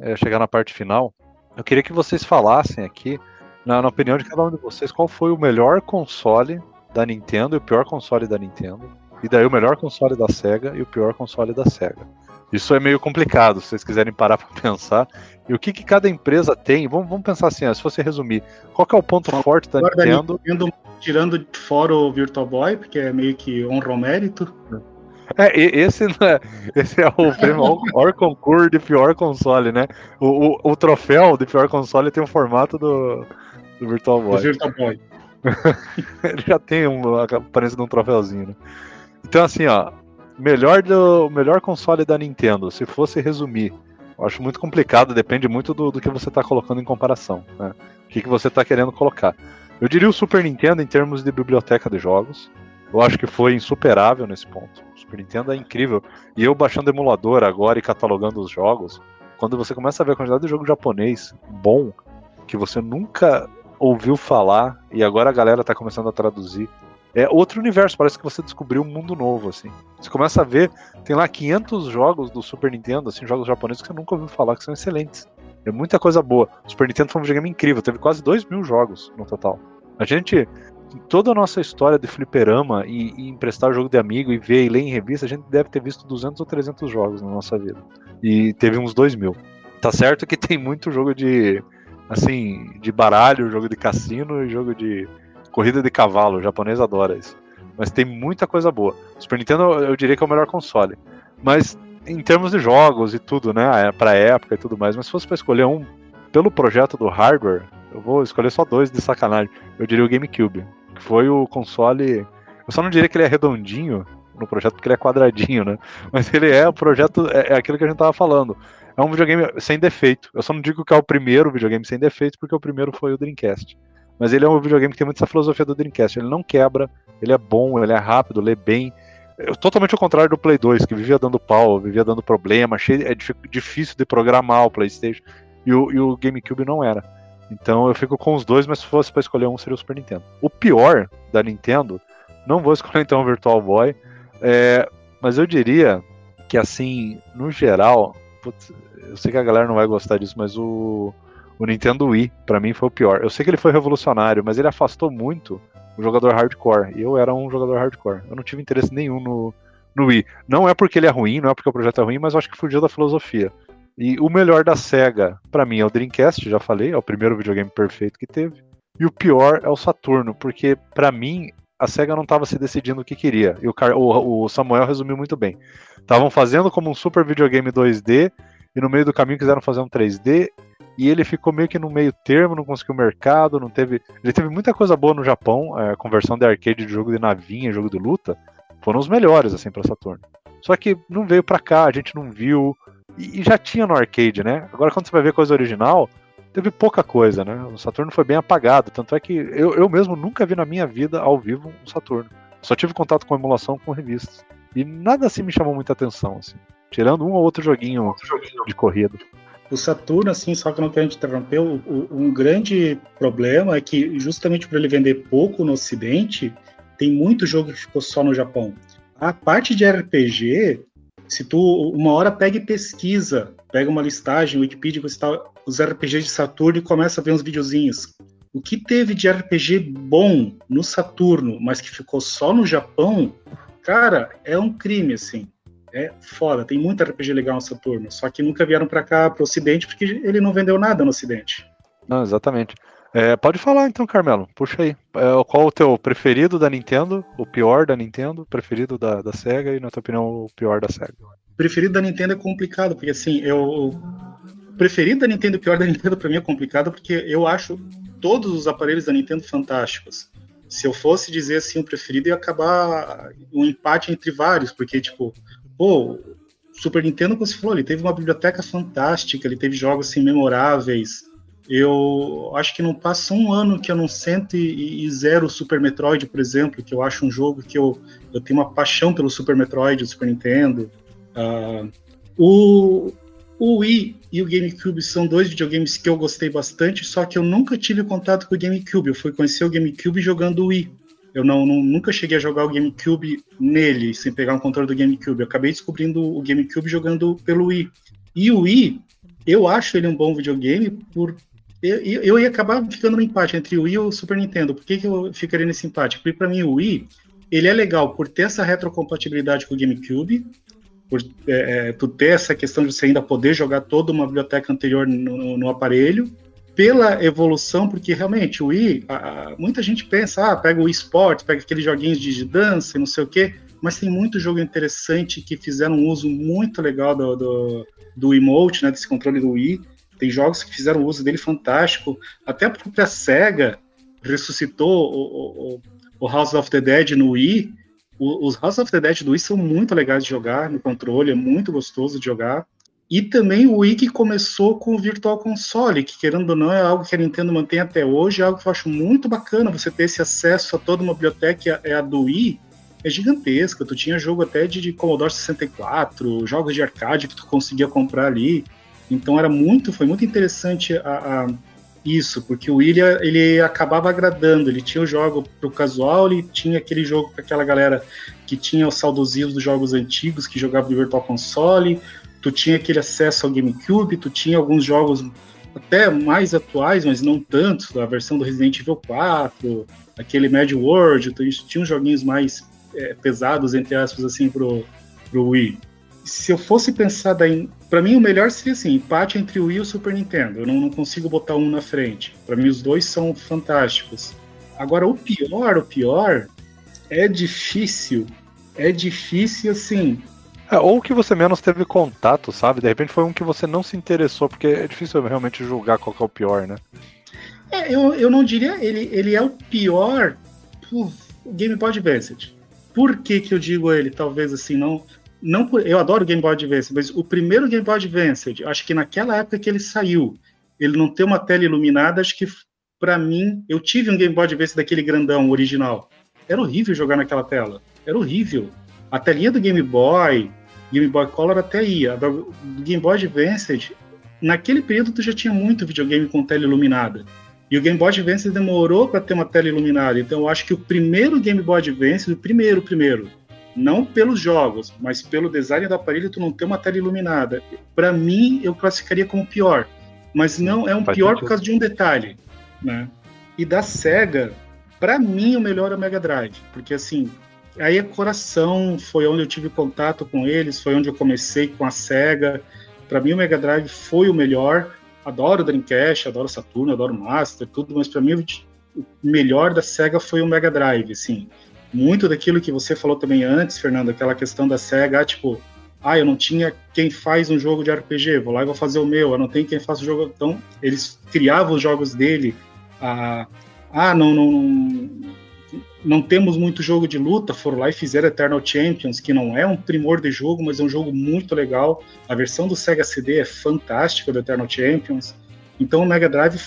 é, chegar na parte final. Eu queria que vocês falassem aqui na, na opinião de cada um de vocês, qual foi o melhor console da Nintendo e o pior console da Nintendo? E daí o melhor console da SEGA e o pior console da SEGA. Isso é meio complicado, se vocês quiserem parar para [LAUGHS] pensar. E o que, que cada empresa tem? Vamos, vamos pensar assim, se você resumir, qual é o ponto forte da Nintendo? Nintendo? Tirando fora o Virtual Boy, porque é meio que honra ao mérito. É, esse, é, [LAUGHS] esse é o prêmio maior concurso de pior console, né? O, o, o, troféu de pior console tem o formato do, do Virtual Boy. Do Virtual Boy. [LAUGHS] Ele já tem um, a aparência de um troféuzinho, né? Então, assim, ó, melhor do melhor console da Nintendo, se fosse resumir, eu acho muito complicado, depende muito do, do que você está colocando em comparação, né? O que, que você está querendo colocar. Eu diria o Super Nintendo em termos de biblioteca de jogos. Eu acho que foi insuperável nesse ponto. O Super Nintendo é incrível. E eu baixando emulador agora e catalogando os jogos, quando você começa a ver a quantidade de jogo japonês bom, que você nunca ouviu falar e agora a galera está começando a traduzir é outro universo, parece que você descobriu um mundo novo, assim. Você começa a ver, tem lá 500 jogos do Super Nintendo, assim, jogos japoneses que você nunca ouviu falar, que são excelentes. É muita coisa boa. O Super Nintendo foi um videogame incrível, teve quase 2 mil jogos no total. A gente, toda a nossa história de fliperama e, e emprestar jogo de amigo e ver e ler em revista, a gente deve ter visto 200 ou 300 jogos na nossa vida. E teve uns 2 mil. Tá certo que tem muito jogo de, assim, de baralho, jogo de cassino e jogo de corrida de cavalo, o japonês adora isso. Mas tem muita coisa boa. Super Nintendo eu diria que é o melhor console. Mas em termos de jogos e tudo, né, é pra época e tudo mais, mas se fosse para escolher um pelo projeto do hardware, eu vou escolher só dois de sacanagem. Eu diria o GameCube, que foi o console. Eu só não diria que ele é redondinho no projeto porque ele é quadradinho, né? [LAUGHS] Mas ele é o projeto, é, é aquilo que a gente tava falando. É um videogame sem defeito. Eu só não digo que é o primeiro videogame sem defeito, porque o primeiro foi o Dreamcast. Mas ele é um videogame que tem muita essa filosofia do Dreamcast. Ele não quebra, ele é bom, ele é rápido, lê bem. É totalmente ao contrário do Play 2, que vivia dando pau, vivia dando problema, cheio, é difícil de programar o PlayStation. E o, e o GameCube não era. Então eu fico com os dois, mas se fosse para escolher um, seria o Super Nintendo. O pior da Nintendo, não vou escolher [LAUGHS] então o Virtual Boy, é, mas eu diria que assim, no geral, putz, eu sei que a galera não vai gostar disso, mas o o Nintendo Wii, para mim, foi o pior. Eu sei que ele foi revolucionário, mas ele afastou muito o jogador hardcore. E eu era um jogador hardcore. Eu não tive interesse nenhum no, no Wii. Não é porque ele é ruim, não é porque o projeto é ruim, mas eu acho que fugiu da filosofia. E o melhor da SEGA, para mim, é o Dreamcast, já falei, é o primeiro videogame perfeito que teve. E o pior é o Saturno, porque para mim a SEGA não estava se decidindo o que queria. E o, o, o Samuel resumiu muito bem. Estavam fazendo como um super videogame 2D, e no meio do caminho quiseram fazer um 3D, e ele ficou meio que no meio termo, não conseguiu mercado, não teve. Ele teve muita coisa boa no Japão, é, conversão de arcade de jogo de navinha, jogo de luta, foram os melhores, assim, pra Saturno. Só que não veio pra cá, a gente não viu. E, e já tinha no arcade, né? Agora quando você vai ver coisa original, teve pouca coisa, né? O Saturno foi bem apagado, tanto é que eu, eu mesmo nunca vi na minha vida ao vivo um Saturno. Só tive contato com emulação com revistas. E nada assim me chamou muita atenção, assim. Tirando um ou outro joguinho, outro joguinho. de corrida. O Saturno, assim, só que não quero o, um grande problema é que, justamente por ele vender pouco no Ocidente, tem muito jogo que ficou só no Japão. A parte de RPG, se tu uma hora pega e pesquisa, pega uma listagem, Wikipedia, tá, os RPGs de Saturno e começa a ver uns videozinhos. O que teve de RPG bom no Saturno, mas que ficou só no Japão, cara, é um crime, assim é foda. Tem muito RPG legal no Saturno, só que nunca vieram para cá, para o Ocidente, porque ele não vendeu nada no Ocidente. Não, exatamente. É, pode falar então, Carmelo. Puxa aí. É, qual o teu preferido da Nintendo? O pior da Nintendo? Preferido da, da SEGA e, na tua opinião, o pior da SEGA? Preferido da Nintendo é complicado, porque assim, eu. Preferido da Nintendo e o pior da Nintendo para mim é complicado, porque eu acho todos os aparelhos da Nintendo fantásticos. Se eu fosse dizer assim o preferido, ia acabar um empate entre vários, porque, tipo, pô, Super Nintendo, como você falou, ele teve uma biblioteca fantástica, ele teve jogos assim, memoráveis. Eu acho que não passa um ano que eu não sento e, e zero Super Metroid, por exemplo, que eu acho um jogo que eu, eu tenho uma paixão pelo Super Metroid do Super Nintendo. Uh, o, o Wii e o GameCube são dois videogames que eu gostei bastante, só que eu nunca tive contato com o GameCube. Eu fui conhecer o GameCube jogando o Wii. Eu não, não, nunca cheguei a jogar o GameCube nele, sem pegar um controle do GameCube. Eu acabei descobrindo o GameCube jogando pelo Wii. E o Wii, eu acho ele um bom videogame por eu, eu ia acabar ficando no empate entre o Wii e o Super Nintendo. Por que, que eu ficaria nesse empate? Porque para mim o Wii ele é legal por ter essa retrocompatibilidade com o GameCube, por é, é, tu ter essa questão de você ainda poder jogar toda uma biblioteca anterior no, no aparelho, pela evolução, porque realmente o Wii, a, muita gente pensa, ah, pega o Wii Sport, pega aqueles joguinhos de dança e não sei o quê, mas tem muito jogo interessante que fizeram um uso muito legal do, do, do emote, né, desse controle do Wii. Tem jogos que fizeram uso dele fantástico. Até a própria SEGA ressuscitou o, o, o House of the Dead no Wii. O, os House of the Dead do Wii são muito legais de jogar no controle, é muito gostoso de jogar. E também o Wii que começou com o Virtual Console, que querendo ou não é algo que a Nintendo mantém até hoje, é algo que eu acho muito bacana você ter esse acesso a toda uma biblioteca, é a do Wii, é gigantesca. Tu tinha jogo até de, de Commodore 64, jogos de arcade que tu conseguia comprar ali. Então era muito, foi muito interessante a, a isso, porque o William ele acabava agradando, ele tinha o jogo pro casual, ele tinha aquele jogo para aquela galera que tinha os saudosismos dos jogos antigos, que jogava no Virtual Console, tu tinha aquele acesso ao GameCube, tu tinha alguns jogos até mais atuais, mas não tanto, a versão do Resident Evil 4, aquele Mad World, tu tinha uns joguinhos mais é, pesados, entre aspas, assim, pro, pro Wii. Se eu fosse pensar daí, para mim o melhor seria assim, empate entre o Wii e o Super Nintendo. Eu não, não consigo botar um na frente. Para mim os dois são fantásticos. Agora o pior, o pior é difícil. É difícil assim. É, ou que você menos teve contato, sabe? De repente foi um que você não se interessou, porque é difícil realmente julgar qual é o pior, né? É, eu, eu não diria, ele, ele é o pior o Game Boy Advance. Por que, que eu digo ele? Talvez assim, não. não por, eu adoro Game Boy Advance, mas o primeiro Game Boy Advance, acho que naquela época que ele saiu, ele não tem uma tela iluminada, acho que para mim, eu tive um Game Boy Advance daquele grandão original. Era horrível jogar naquela tela. Era horrível. A telinha do Game Boy, Game Boy Color até ia. Do Game Boy Advance, naquele período tu já tinha muito videogame com tela iluminada. E o Game Boy Advance demorou para ter uma tela iluminada. Então eu acho que o primeiro Game Boy Advance, o primeiro, primeiro, não pelos jogos, mas pelo design do aparelho, tu não ter uma tela iluminada. Para mim, eu classificaria como pior. Mas não é um Faz pior sentido. por causa de um detalhe, né? E da Sega, para mim o melhor é o Mega Drive, porque assim, aí é coração, foi onde eu tive contato com eles, foi onde eu comecei com a Sega. Para mim o Mega Drive foi o melhor adoro Dreamcast, adoro Saturno, adoro Master, tudo, mas para mim o melhor da Sega foi o Mega Drive, assim. Muito daquilo que você falou também antes, Fernando, aquela questão da Sega, ah, tipo, ah, eu não tinha quem faz um jogo de RPG, vou lá e vou fazer o meu, eu não tenho quem faça o jogo. Então, eles criavam os jogos dele, ah, ah não, não, não temos muito jogo de luta, foram lá e fizeram Eternal Champions, que não é um primor de jogo, mas é um jogo muito legal. A versão do Sega CD é fantástica do Eternal Champions. Então o Mega Drive,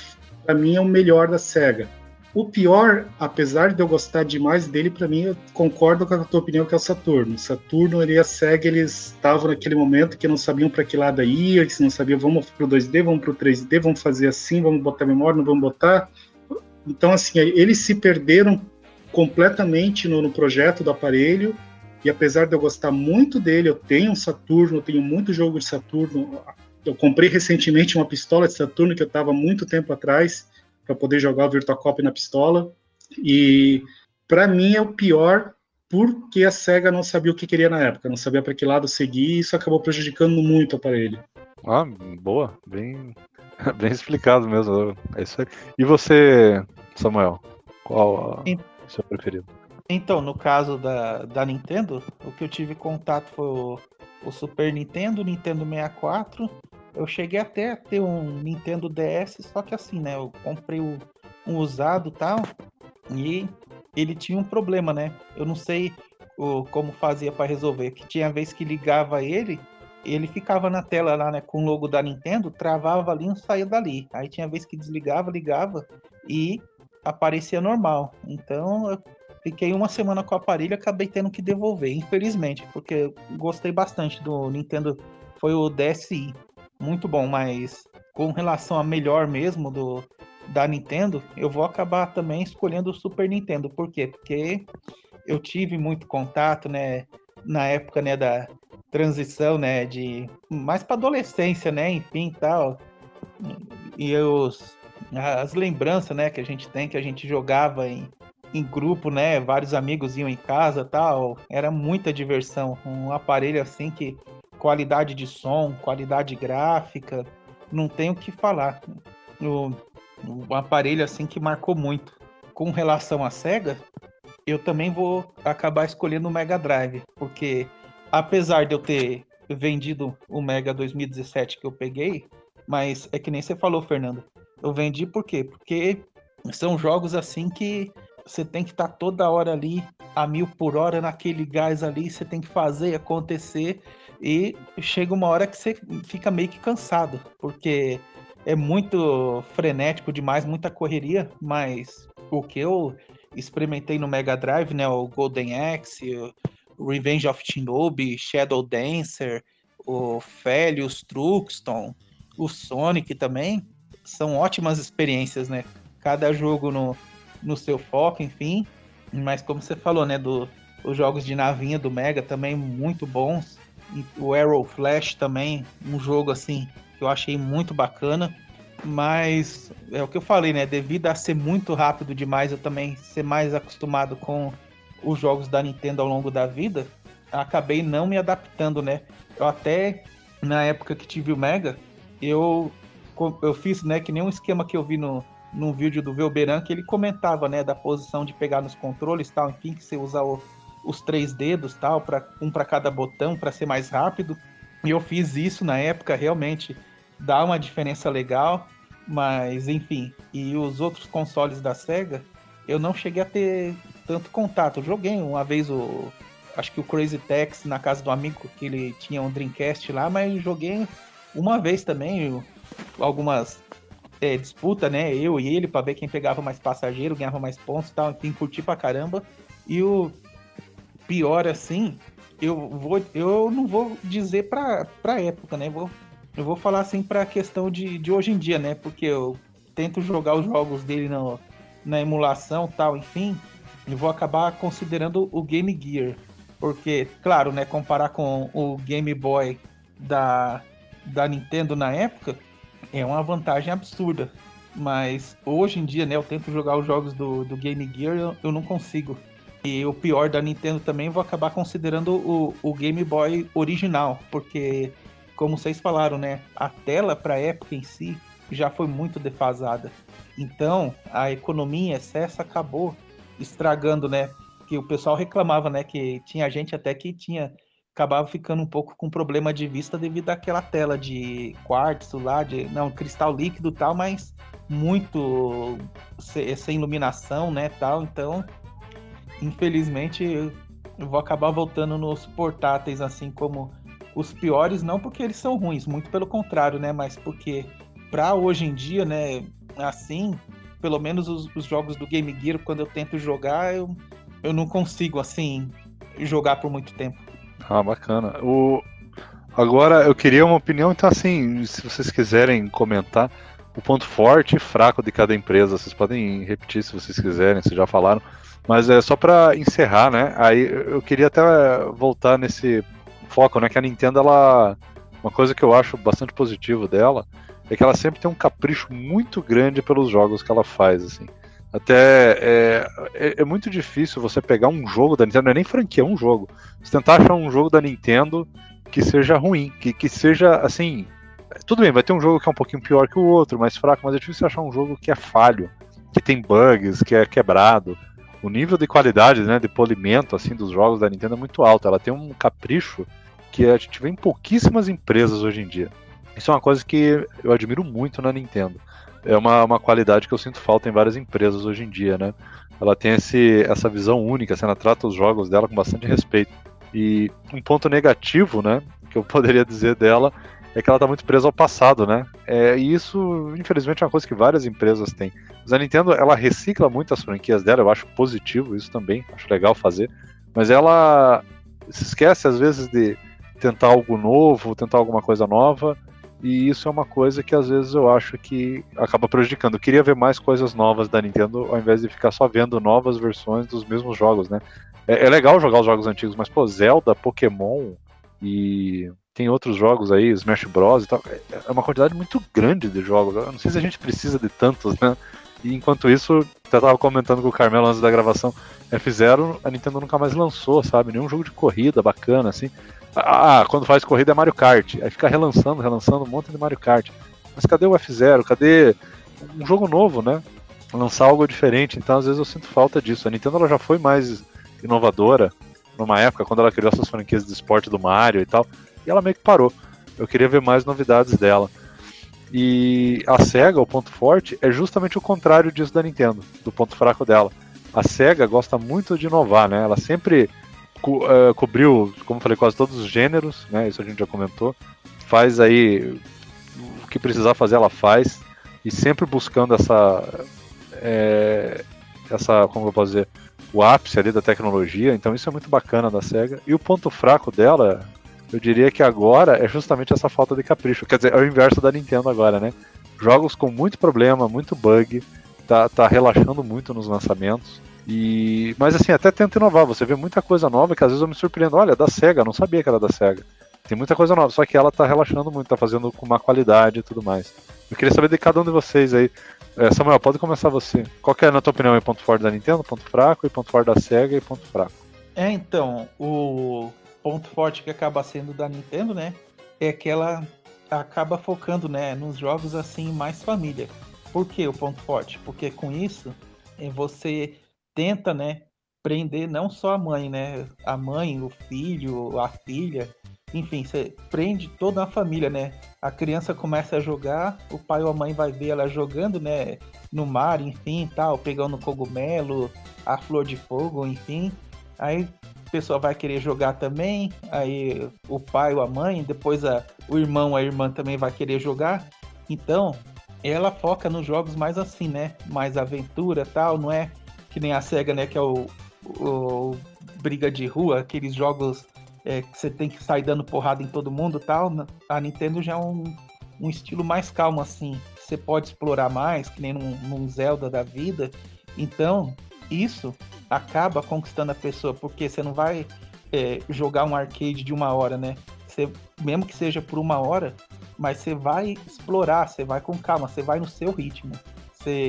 para mim, é o melhor da Sega. O pior, apesar de eu gostar demais dele, para mim, eu concordo com a tua opinião, que é o Saturno. Saturno e a Sega, eles estavam naquele momento que não sabiam para que lado ia, que não sabiam, vamos pro 2D, vamos pro 3D, vamos fazer assim, vamos botar memória, não vamos botar. Então, assim, eles se perderam completamente no, no, projeto do aparelho. E apesar de eu gostar muito dele, eu tenho um Saturno, eu tenho muito jogo de Saturno. Eu comprei recentemente uma pistola de Saturno que eu estava muito tempo atrás para poder jogar o Virtua Cop na pistola. E para mim é o pior porque a Sega não sabia o que queria na época, não sabia para que lado seguir, e isso acabou prejudicando muito o aparelho. Ah, boa, bem, [LAUGHS] bem explicado mesmo. É isso aí. E você, Samuel? Qual a seu preferido? Então, no caso da, da Nintendo, o que eu tive contato foi o, o Super Nintendo, Nintendo 64. Eu cheguei até a ter um Nintendo DS, só que assim, né? Eu comprei o, um usado tal, e ele tinha um problema, né? Eu não sei o, como fazia para resolver, que tinha vez que ligava ele, ele ficava na tela lá, né, com o logo da Nintendo, travava ali e saía dali. Aí tinha vez que desligava, ligava e aparecia normal. Então eu fiquei uma semana com o aparelho e acabei tendo que devolver, infelizmente, porque eu gostei bastante do Nintendo. Foi o DSi, muito bom, mas com relação a melhor mesmo do da Nintendo, eu vou acabar também escolhendo o Super Nintendo. Por quê? Porque eu tive muito contato, né, na época, né, da transição, né, de mais para adolescência, né, enfim, tal. E os as lembranças, né, que a gente tem, que a gente jogava em, em grupo, né, vários amigos iam em casa tal, era muita diversão. Um aparelho assim que qualidade de som, qualidade gráfica, não tem o que falar. O, um aparelho assim que marcou muito. Com relação à Sega, eu também vou acabar escolhendo o Mega Drive, porque apesar de eu ter vendido o Mega 2017 que eu peguei, mas é que nem você falou, Fernando. Eu vendi por quê? Porque são jogos assim que você tem que estar tá toda hora ali a mil por hora naquele gás ali, você tem que fazer acontecer e chega uma hora que você fica meio que cansado, porque é muito frenético demais, muita correria, mas o que eu experimentei no Mega Drive, né, o Golden Axe, o Revenge of Shinobi, Shadow Dancer, o Felius, Truxton, o Sonic também, são ótimas experiências, né? Cada jogo no, no seu foco, enfim. Mas como você falou, né, do, os jogos de navinha do Mega também muito bons. E o Arrow Flash também, um jogo assim que eu achei muito bacana. Mas é o que eu falei, né? Devido a ser muito rápido demais, eu também ser mais acostumado com os jogos da Nintendo ao longo da vida, acabei não me adaptando, né? Eu até na época que tive o Mega, eu eu fiz, né, que nem um esquema que eu vi no, num vídeo do Velberan, que ele comentava, né, da posição de pegar nos controles, tal, enfim, que você usa o, os três dedos, tal, para um para cada botão, para ser mais rápido. E eu fiz isso na época, realmente dá uma diferença legal, mas enfim. E os outros consoles da Sega, eu não cheguei a ter tanto contato. Eu joguei uma vez o acho que o Crazy Taxi na casa do amigo que ele tinha um Dreamcast lá, mas joguei uma vez também algumas é, disputa, né? Eu e ele, para ver quem pegava mais passageiro, ganhava mais pontos e tal, enfim, curti pra caramba. E o pior, assim, eu vou eu não vou dizer pra, pra época, né? Vou, eu vou falar assim pra questão de, de hoje em dia, né? Porque eu tento jogar os jogos dele no, na emulação tal, enfim, eu vou acabar considerando o Game Gear. Porque, claro, né, comparar com o Game Boy da, da Nintendo na época, é uma vantagem absurda. Mas hoje em dia, né, eu tento jogar os jogos do, do Game Gear, eu, eu não consigo. E o pior da Nintendo também, vou acabar considerando o, o Game Boy original, porque, como vocês falaram, né, a tela para a época em si já foi muito defasada. Então, a economia em excesso acabou estragando, né? Que o pessoal reclamava, né, que tinha gente até que tinha acabava ficando um pouco com problema de vista devido àquela tela de quartzo lá, de não cristal líquido tal, mas muito sem iluminação, né, tal. Então, infelizmente, eu vou acabar voltando nos portáteis assim como os piores, não porque eles são ruins, muito pelo contrário, né, mas porque para hoje em dia, né, assim, pelo menos os, os, jogos do Game Gear, quando eu tento jogar, eu, eu não consigo assim jogar por muito tempo. Ah, bacana. O... Agora eu queria uma opinião, então assim, se vocês quiserem comentar o ponto forte e fraco de cada empresa, vocês podem repetir se vocês quiserem, se já falaram, mas é só para encerrar, né? Aí eu queria até voltar nesse foco, né? Que a Nintendo, ela, uma coisa que eu acho bastante positivo dela é que ela sempre tem um capricho muito grande pelos jogos que ela faz, assim. Até é, é, é, muito difícil você pegar um jogo da Nintendo, não é nem franquia, é um jogo. Você tentar achar um jogo da Nintendo que seja ruim, que, que seja assim. Tudo bem, vai ter um jogo que é um pouquinho pior que o outro, mais fraco, mas é difícil achar um jogo que é falho, que tem bugs, que é quebrado. O nível de qualidade, né, de polimento assim dos jogos da Nintendo é muito alto. Ela tem um capricho que a gente vê em pouquíssimas empresas hoje em dia. Isso é uma coisa que eu admiro muito na Nintendo é uma, uma qualidade que eu sinto falta em várias empresas hoje em dia, né? Ela tem esse, essa visão única, assim, ela trata os jogos dela com bastante respeito. E um ponto negativo, né, que eu [LAUGHS] poderia dizer dela, é que ela está muito presa ao passado, né? É, e isso, infelizmente, é uma coisa que várias empresas têm. Mas a Nintendo, ela recicla muito as franquias dela, eu acho positivo isso também, acho legal fazer. Mas ela se esquece, às vezes, de tentar algo novo, tentar alguma coisa nova, e isso é uma coisa que às vezes eu acho que acaba prejudicando. Eu queria ver mais coisas novas da Nintendo ao invés de ficar só vendo novas versões dos mesmos jogos, né? É, é legal jogar os jogos antigos, mas, pô, Zelda, Pokémon e tem outros jogos aí, Smash Bros e tal. É, é uma quantidade muito grande de jogos. Eu não sei se a gente precisa de tantos, né? E enquanto isso, eu tava comentando com o Carmelo antes da gravação, F0 a Nintendo nunca mais lançou, sabe? Nenhum jogo de corrida bacana, assim. Ah, quando faz corrida é Mario Kart. Aí fica relançando, relançando um monte de Mario Kart. Mas cadê o F0? Cadê um jogo novo, né? Lançar algo diferente. Então, às vezes, eu sinto falta disso. A Nintendo ela já foi mais inovadora numa época, quando ela criou essas franquias de esporte do Mario e tal. E ela meio que parou. Eu queria ver mais novidades dela. E a SEGA, o ponto forte, é justamente o contrário disso da Nintendo, do ponto fraco dela. A SEGA gosta muito de inovar, né? Ela sempre co uh, cobriu, como falei, quase todos os gêneros, né? Isso a gente já comentou. Faz aí o que precisar fazer, ela faz. E sempre buscando essa. É, essa, como eu posso dizer, o ápice ali da tecnologia. Então isso é muito bacana da SEGA. E o ponto fraco dela, eu diria que agora é justamente essa falta de capricho. Quer dizer, é o inverso da Nintendo agora, né? Jogos com muito problema, muito bug, tá, tá relaxando muito nos lançamentos. E, mas assim, até tenta inovar. Você vê muita coisa nova que às vezes eu me surpreendo. Olha, da SEGA, não sabia que era da SEGA. Tem muita coisa nova, só que ela tá relaxando muito, tá fazendo com uma qualidade e tudo mais. Eu queria saber de cada um de vocês aí. É, Samuel, pode começar você. Qual que é, na tua opinião, o ponto forte da Nintendo, ponto fraco, e ponto forte da SEGA e ponto fraco? É, então, o ponto forte que acaba sendo da Nintendo, né, é que ela acaba focando, né, nos jogos assim mais família. Por que o ponto forte? Porque com isso é, você tenta, né, prender não só a mãe, né, a mãe, o filho, a filha, enfim, você prende toda a família, né? A criança começa a jogar, o pai ou a mãe vai ver ela jogando, né, no mar, enfim, tal, pegando cogumelo, a flor de fogo, enfim. Aí a pessoa vai querer jogar também, aí o pai ou a mãe, depois a, o irmão, a irmã também vai querer jogar. Então, ela foca nos jogos mais assim, né? Mais aventura tal, não é que nem a SEGA, né? Que é o, o briga de rua, aqueles jogos é, que você tem que sair dando porrada em todo mundo tal. A Nintendo já é um, um estilo mais calmo, assim. Você pode explorar mais, que nem num, num Zelda da vida. Então, isso acaba conquistando a pessoa, porque você não vai é, jogar um arcade de uma hora, né? Você, mesmo que seja por uma hora, mas você vai explorar, você vai com calma, você vai no seu ritmo.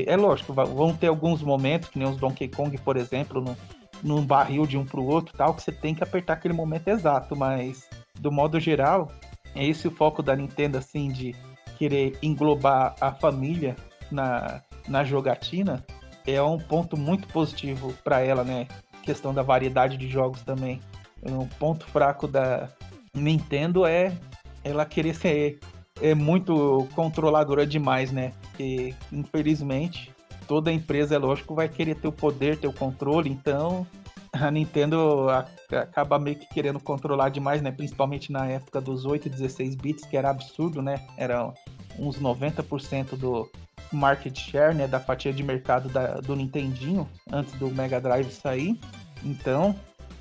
É lógico, vão ter alguns momentos, que nem os Donkey Kong, por exemplo, no, num barril de um para o outro, tal, que você tem que apertar aquele momento exato, mas do modo geral, é esse o foco da Nintendo, assim, de querer englobar a família na, na jogatina, é um ponto muito positivo para ela, né? Questão da variedade de jogos também. Um ponto fraco da Nintendo é ela querer ser é muito controladora demais, né? E infelizmente toda empresa, é lógico, vai querer ter o poder, ter o controle, então a Nintendo acaba meio que querendo controlar demais, né? Principalmente na época dos 8 e 16 bits, que era absurdo, né? Era uns 90% do market share, né? Da fatia de mercado da, do Nintendinho, antes do Mega Drive sair. Então,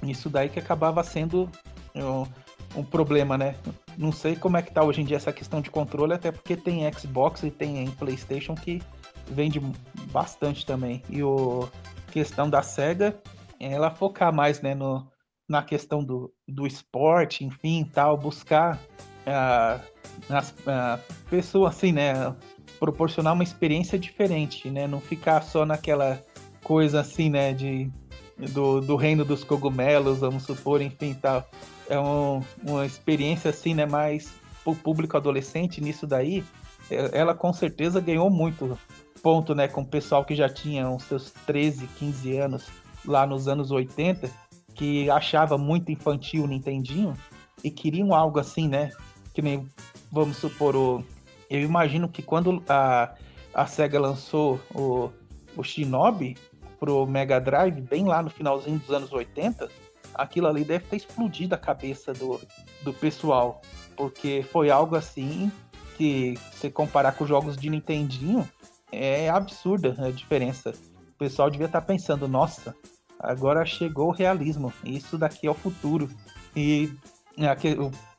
isso daí que acabava sendo um, um problema, né? Não sei como é que tá hoje em dia essa questão de controle, até porque tem Xbox e tem PlayStation que vende bastante também. E o questão da Sega, ela focar mais, né, no, na questão do, do esporte, enfim, tal, buscar uh, as uh, pessoas assim, né, proporcionar uma experiência diferente, né, não ficar só naquela coisa assim, né, de do, do reino dos cogumelos, vamos supor, enfim, tal é um, uma experiência assim, né, mais o público adolescente nisso daí, é, ela com certeza ganhou muito ponto, né, com o pessoal que já tinha os seus 13, 15 anos lá nos anos 80, que achava muito infantil o Nintendinho e queriam algo assim, né, que nem, vamos supor, o, eu imagino que quando a, a SEGA lançou o, o Shinobi pro Mega Drive, bem lá no finalzinho dos anos 80, aquilo ali deve ter explodido a cabeça do, do pessoal. Porque foi algo assim que, se comparar com os jogos de Nintendinho, é absurda a diferença. O pessoal devia estar pensando, nossa, agora chegou o realismo. Isso daqui é o futuro. E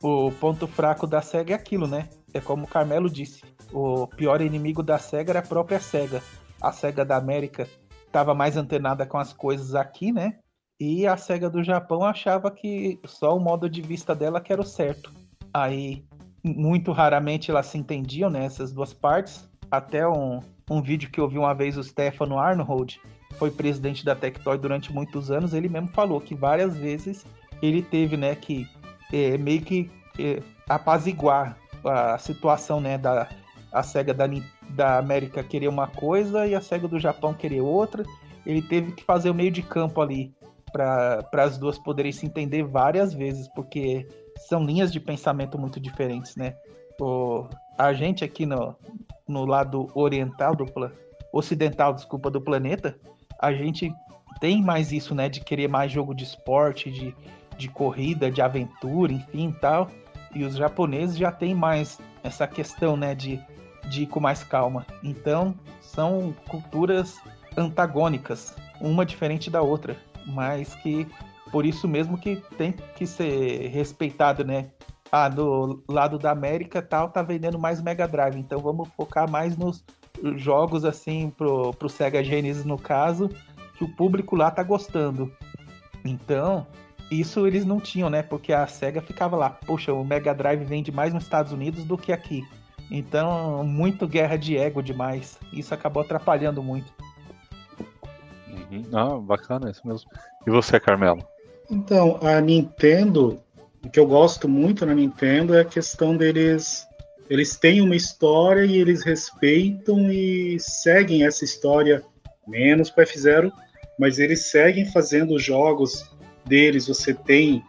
o, o ponto fraco da SEGA é aquilo, né? É como o Carmelo disse. O pior inimigo da SEGA era a própria SEGA. A SEGA da América estava mais antenada com as coisas aqui, né? E a SEGA do Japão achava que só o modo de vista dela que era o certo. Aí, muito raramente elas se entendiam, né? Essas duas partes. Até um, um vídeo que eu vi uma vez o Stefano Arnold, foi presidente da Tectoy durante muitos anos, ele mesmo falou que várias vezes ele teve, né, que é, meio que é, apaziguar a situação, né, da a SEGA da, da América querer uma coisa e a SEGA do Japão querer outra. Ele teve que fazer o meio de campo ali para as duas poderem se entender várias vezes, porque são linhas de pensamento muito diferentes, né? O, a gente aqui no, no lado oriental do ocidental, desculpa, do planeta, a gente tem mais isso, né, de querer mais jogo de esporte, de, de corrida, de aventura, enfim, tal. E os japoneses já têm mais essa questão, né, de, de ir com mais calma. Então, são culturas antagônicas, uma diferente da outra, mas que por isso mesmo que tem que ser respeitado, né? Ah, do lado da América tal, tá vendendo mais Mega Drive, então vamos focar mais nos jogos assim pro, pro Sega Genesis no caso, que o público lá tá gostando. Então, isso eles não tinham, né? Porque a Sega ficava lá, poxa, o Mega Drive vende mais nos Estados Unidos do que aqui. Então, muito guerra de ego demais. Isso acabou atrapalhando muito. Uhum. Ah, bacana isso mesmo. E você, Carmelo? Então, a Nintendo, o que eu gosto muito na Nintendo é a questão deles. Eles têm uma história e eles respeitam e seguem essa história, menos para F0, mas eles seguem fazendo jogos deles. Você tem.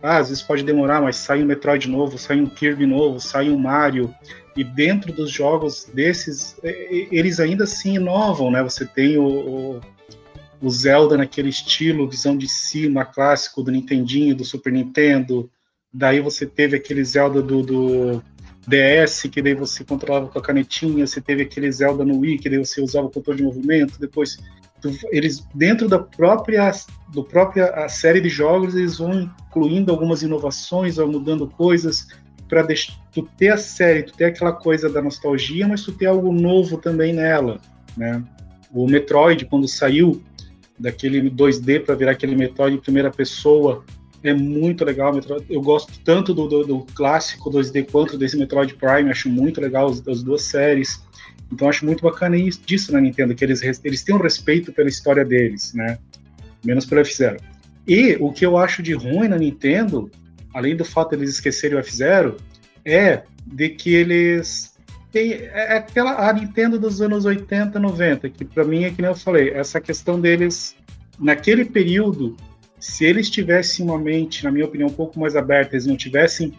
Ah, às vezes pode demorar, mas sai um Metroid novo, sai um Kirby novo, sai um Mario. E dentro dos jogos desses, eles ainda assim inovam, né? Você tem o, o o Zelda naquele estilo, visão de cima, clássico do Nintendinho, do Super Nintendo. Daí você teve aquele Zelda do, do DS, que daí você controlava com a canetinha. Você teve aquele Zelda no Wii, que daí você usava o controle de movimento. Depois, eles dentro da própria do própria série de jogos, eles vão incluindo algumas inovações, vão mudando coisas para tu ter a série, tu ter aquela coisa da nostalgia, mas tu ter algo novo também nela, né? O Metroid, quando saiu, daquele 2D para virar aquele Metroid em primeira pessoa. É muito legal. Eu gosto tanto do, do, do clássico 2D quanto desse Metroid Prime. Acho muito legal as, as duas séries. Então acho muito bacana isso, disso na Nintendo, que eles, eles têm um respeito pela história deles, né? Menos pelo F-Zero. E o que eu acho de ruim na Nintendo, além do fato de eles esquecerem o F-Zero, é de que eles tem é, é aquela a Nintendo dos anos 80, 90, que para mim é que nem eu falei, essa questão deles naquele período, se eles tivessem uma mente, na minha opinião, um pouco mais aberta, eles não tivessem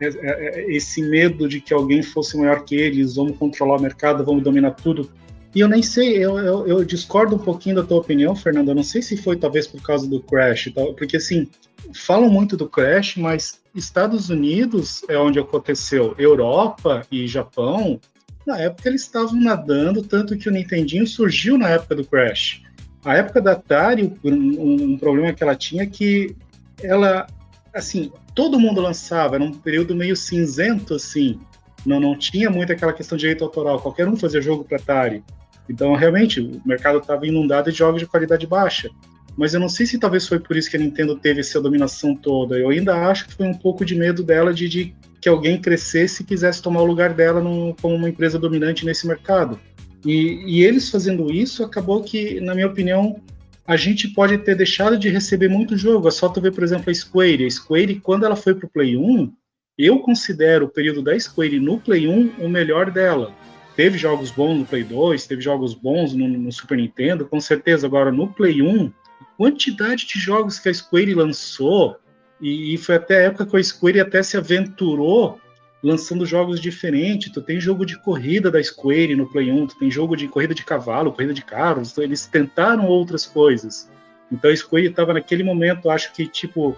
é, esse medo de que alguém fosse maior que eles, vamos controlar o mercado, vamos dominar tudo. E eu nem sei, eu, eu, eu discordo um pouquinho da tua opinião, Fernando. Eu não sei se foi talvez por causa do Crash, porque assim, falam muito do Crash, mas Estados Unidos é onde aconteceu. Europa e Japão, na época eles estavam nadando, tanto que o Nintendinho surgiu na época do Crash. A época da Atari, um, problema que ela tinha é que ela, assim, todo mundo lançava, era um período meio cinzento, assim, não, não tinha muito aquela questão de direito autoral, qualquer um fazia jogo para Atari. Então, realmente, o mercado estava inundado de jogos de qualidade baixa mas eu não sei se talvez foi por isso que a Nintendo teve essa dominação toda. Eu ainda acho que foi um pouco de medo dela de, de que alguém crescesse e quisesse tomar o lugar dela no, como uma empresa dominante nesse mercado. E, e, eles fazendo isso, acabou que, na minha opinião, a gente pode ter deixado de receber muito jogo. É só tu ver, por exemplo, a Square. A Square, quando ela foi para o Play 1, eu considero o período da Square no Play 1 o melhor dela. Teve jogos bons no Play 2, teve jogos bons no, no Super Nintendo, com certeza. Agora, no Play 1, quantidade de jogos que a Square lançou, e, e foi até a época que a Square até se aventurou lançando jogos diferentes. Tu tem jogo de corrida da Square no Play 1, tu tem jogo de corrida de cavalo, corrida de carros, então eles tentaram outras coisas. Então a Square estava naquele momento, acho que tipo,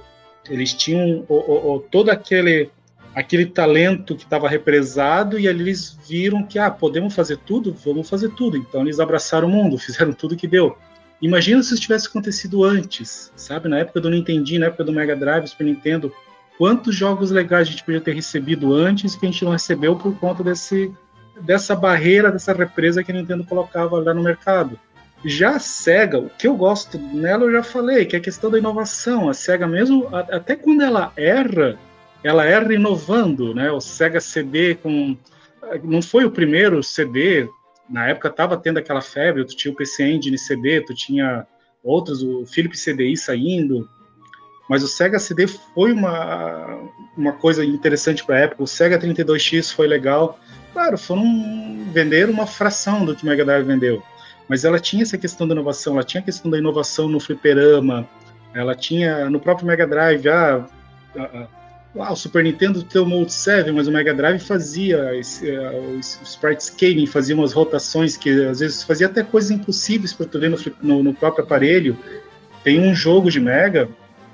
eles tinham o, o, o, todo aquele aquele talento que estava represado e ali eles viram que ah, podemos fazer tudo, vamos fazer tudo. Então eles abraçaram o mundo, [LAUGHS] fizeram tudo que deu. Imagina se isso tivesse acontecido antes, sabe? Na época do Nintendo, na época do Mega Drive, Super Nintendo, quantos jogos legais a gente podia ter recebido antes que a gente não recebeu por conta desse, dessa barreira, dessa represa que a Nintendo colocava lá no mercado. Já a SEGA, o que eu gosto nela eu já falei, que é a questão da inovação. A SEGA mesmo, até quando ela erra, ela é renovando, né? O Sega CD com não foi o primeiro CD, na época estava tendo aquela febre, tu tinha o PC Engine CD, tu tinha outros, o Philips CDI saindo, mas o Sega CD foi uma, uma coisa interessante para a época, o Sega 32X foi legal, claro, foram vender uma fração do que o Mega Drive vendeu, mas ela tinha essa questão da inovação, ela tinha a questão da inovação no fliperama, ela tinha no próprio Mega Drive, ah, ah, o Super Nintendo tem o Mode 7, mas o Mega Drive fazia esse, uh, o sprite scaling, fazia umas rotações que às vezes fazia até coisas impossíveis para tu ver no, no, no, próprio aparelho. Tem um jogo de Mega,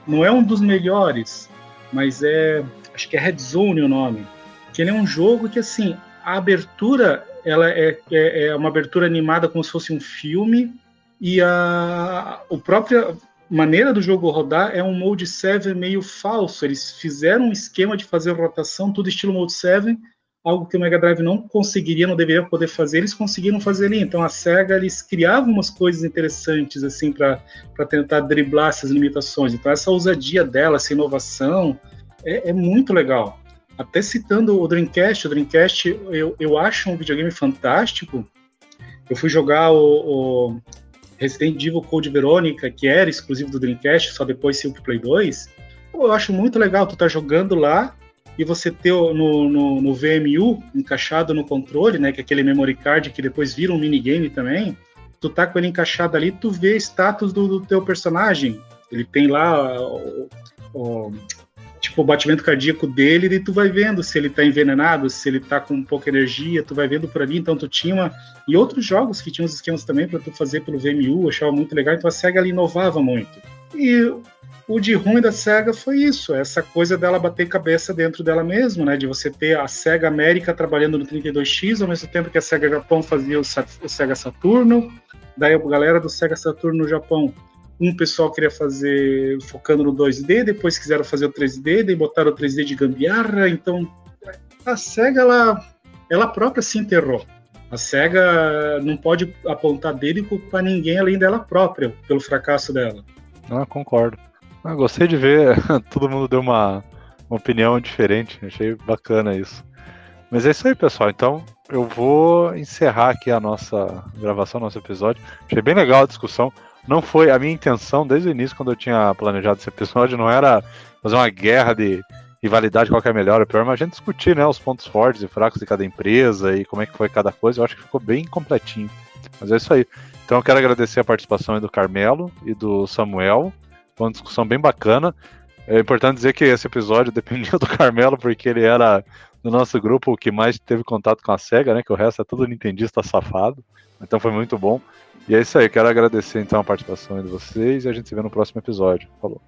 não é um dos melhores, mas é, acho que é Red Zone o nome, que ele é um jogo que assim, a abertura ela é, é, é uma abertura animada como se fosse um filme e a o próprio maneira do jogo rodar é um Mode 7 meio falso. Eles fizeram um esquema de fazer rotação, tudo estilo Mode 7, algo que o Mega Drive não conseguiria, não deveria poder fazer, eles conseguiram fazer ali. Então a SEGA, eles criavam umas coisas interessantes assim para tentar driblar essas limitações. Então essa ousadia dela, essa inovação, é, é muito legal. Até citando o Dreamcast, o Dreamcast eu, eu acho um videogame fantástico. Eu fui jogar o, o Resident Evil Code Verônica, que era exclusivo do Dreamcast, só depois saiu pro Play 2, pô, eu acho muito legal tu tá jogando lá e você ter no, no, no, VMU encaixado no controle, né, que é aquele memory card que depois vira um minigame também, tu tá com ele encaixado ali, tu vê status do, do teu personagem. Ele tem lá o, o, tipo, o batimento cardíaco dele, e tu vai vendo se ele tá envenenado, se ele tá com pouca energia, tu vai vendo por ali. Então tu tinha uma... E outros jogos que tinham os esquemas também para tu fazer pelo VMU, eu achava muito legal, então a SEGA inovava muito. E o de ruim da SEGA foi isso, essa coisa dela bater cabeça dentro dela mesma, né? De você ter a SEGA América trabalhando no 32X, ao mesmo tempo que a SEGA Japão fazia o, o SEGA Saturno, daí a galera do SEGA Saturno no Japão um pessoal queria fazer focando no 2D, depois quiseram fazer o 3D, daí botaram o 3D de gambiarra, então a SEGA, ela, ela própria se enterrou. A SEGA não pode apontar dele e culpar ninguém além dela própria, pelo fracasso dela. Ah, concordo. Ah, gostei de ver, [LAUGHS] todo mundo deu uma, uma opinião diferente, achei bacana isso. Mas é isso aí, pessoal. Então, eu vou encerrar aqui a nossa gravação, nosso episódio. Achei bem legal a discussão não foi a minha intenção desde o início, quando eu tinha planejado esse episódio, não era fazer uma guerra de rivalidade, qual que é melhor ou pior, mas a gente discutir né, os pontos fortes e fracos de cada empresa e como é que foi cada coisa. Eu acho que ficou bem completinho. Mas é isso aí. Então eu quero agradecer a participação do Carmelo e do Samuel. Foi uma discussão bem bacana. É importante dizer que esse episódio [LAUGHS] dependia do Carmelo, porque ele era do nosso grupo o que mais teve contato com a SEGA, né? Que o resto é tudo nintendista safado. Então foi muito bom. E é isso aí, quero agradecer então a participação de vocês e a gente se vê no próximo episódio. Falou.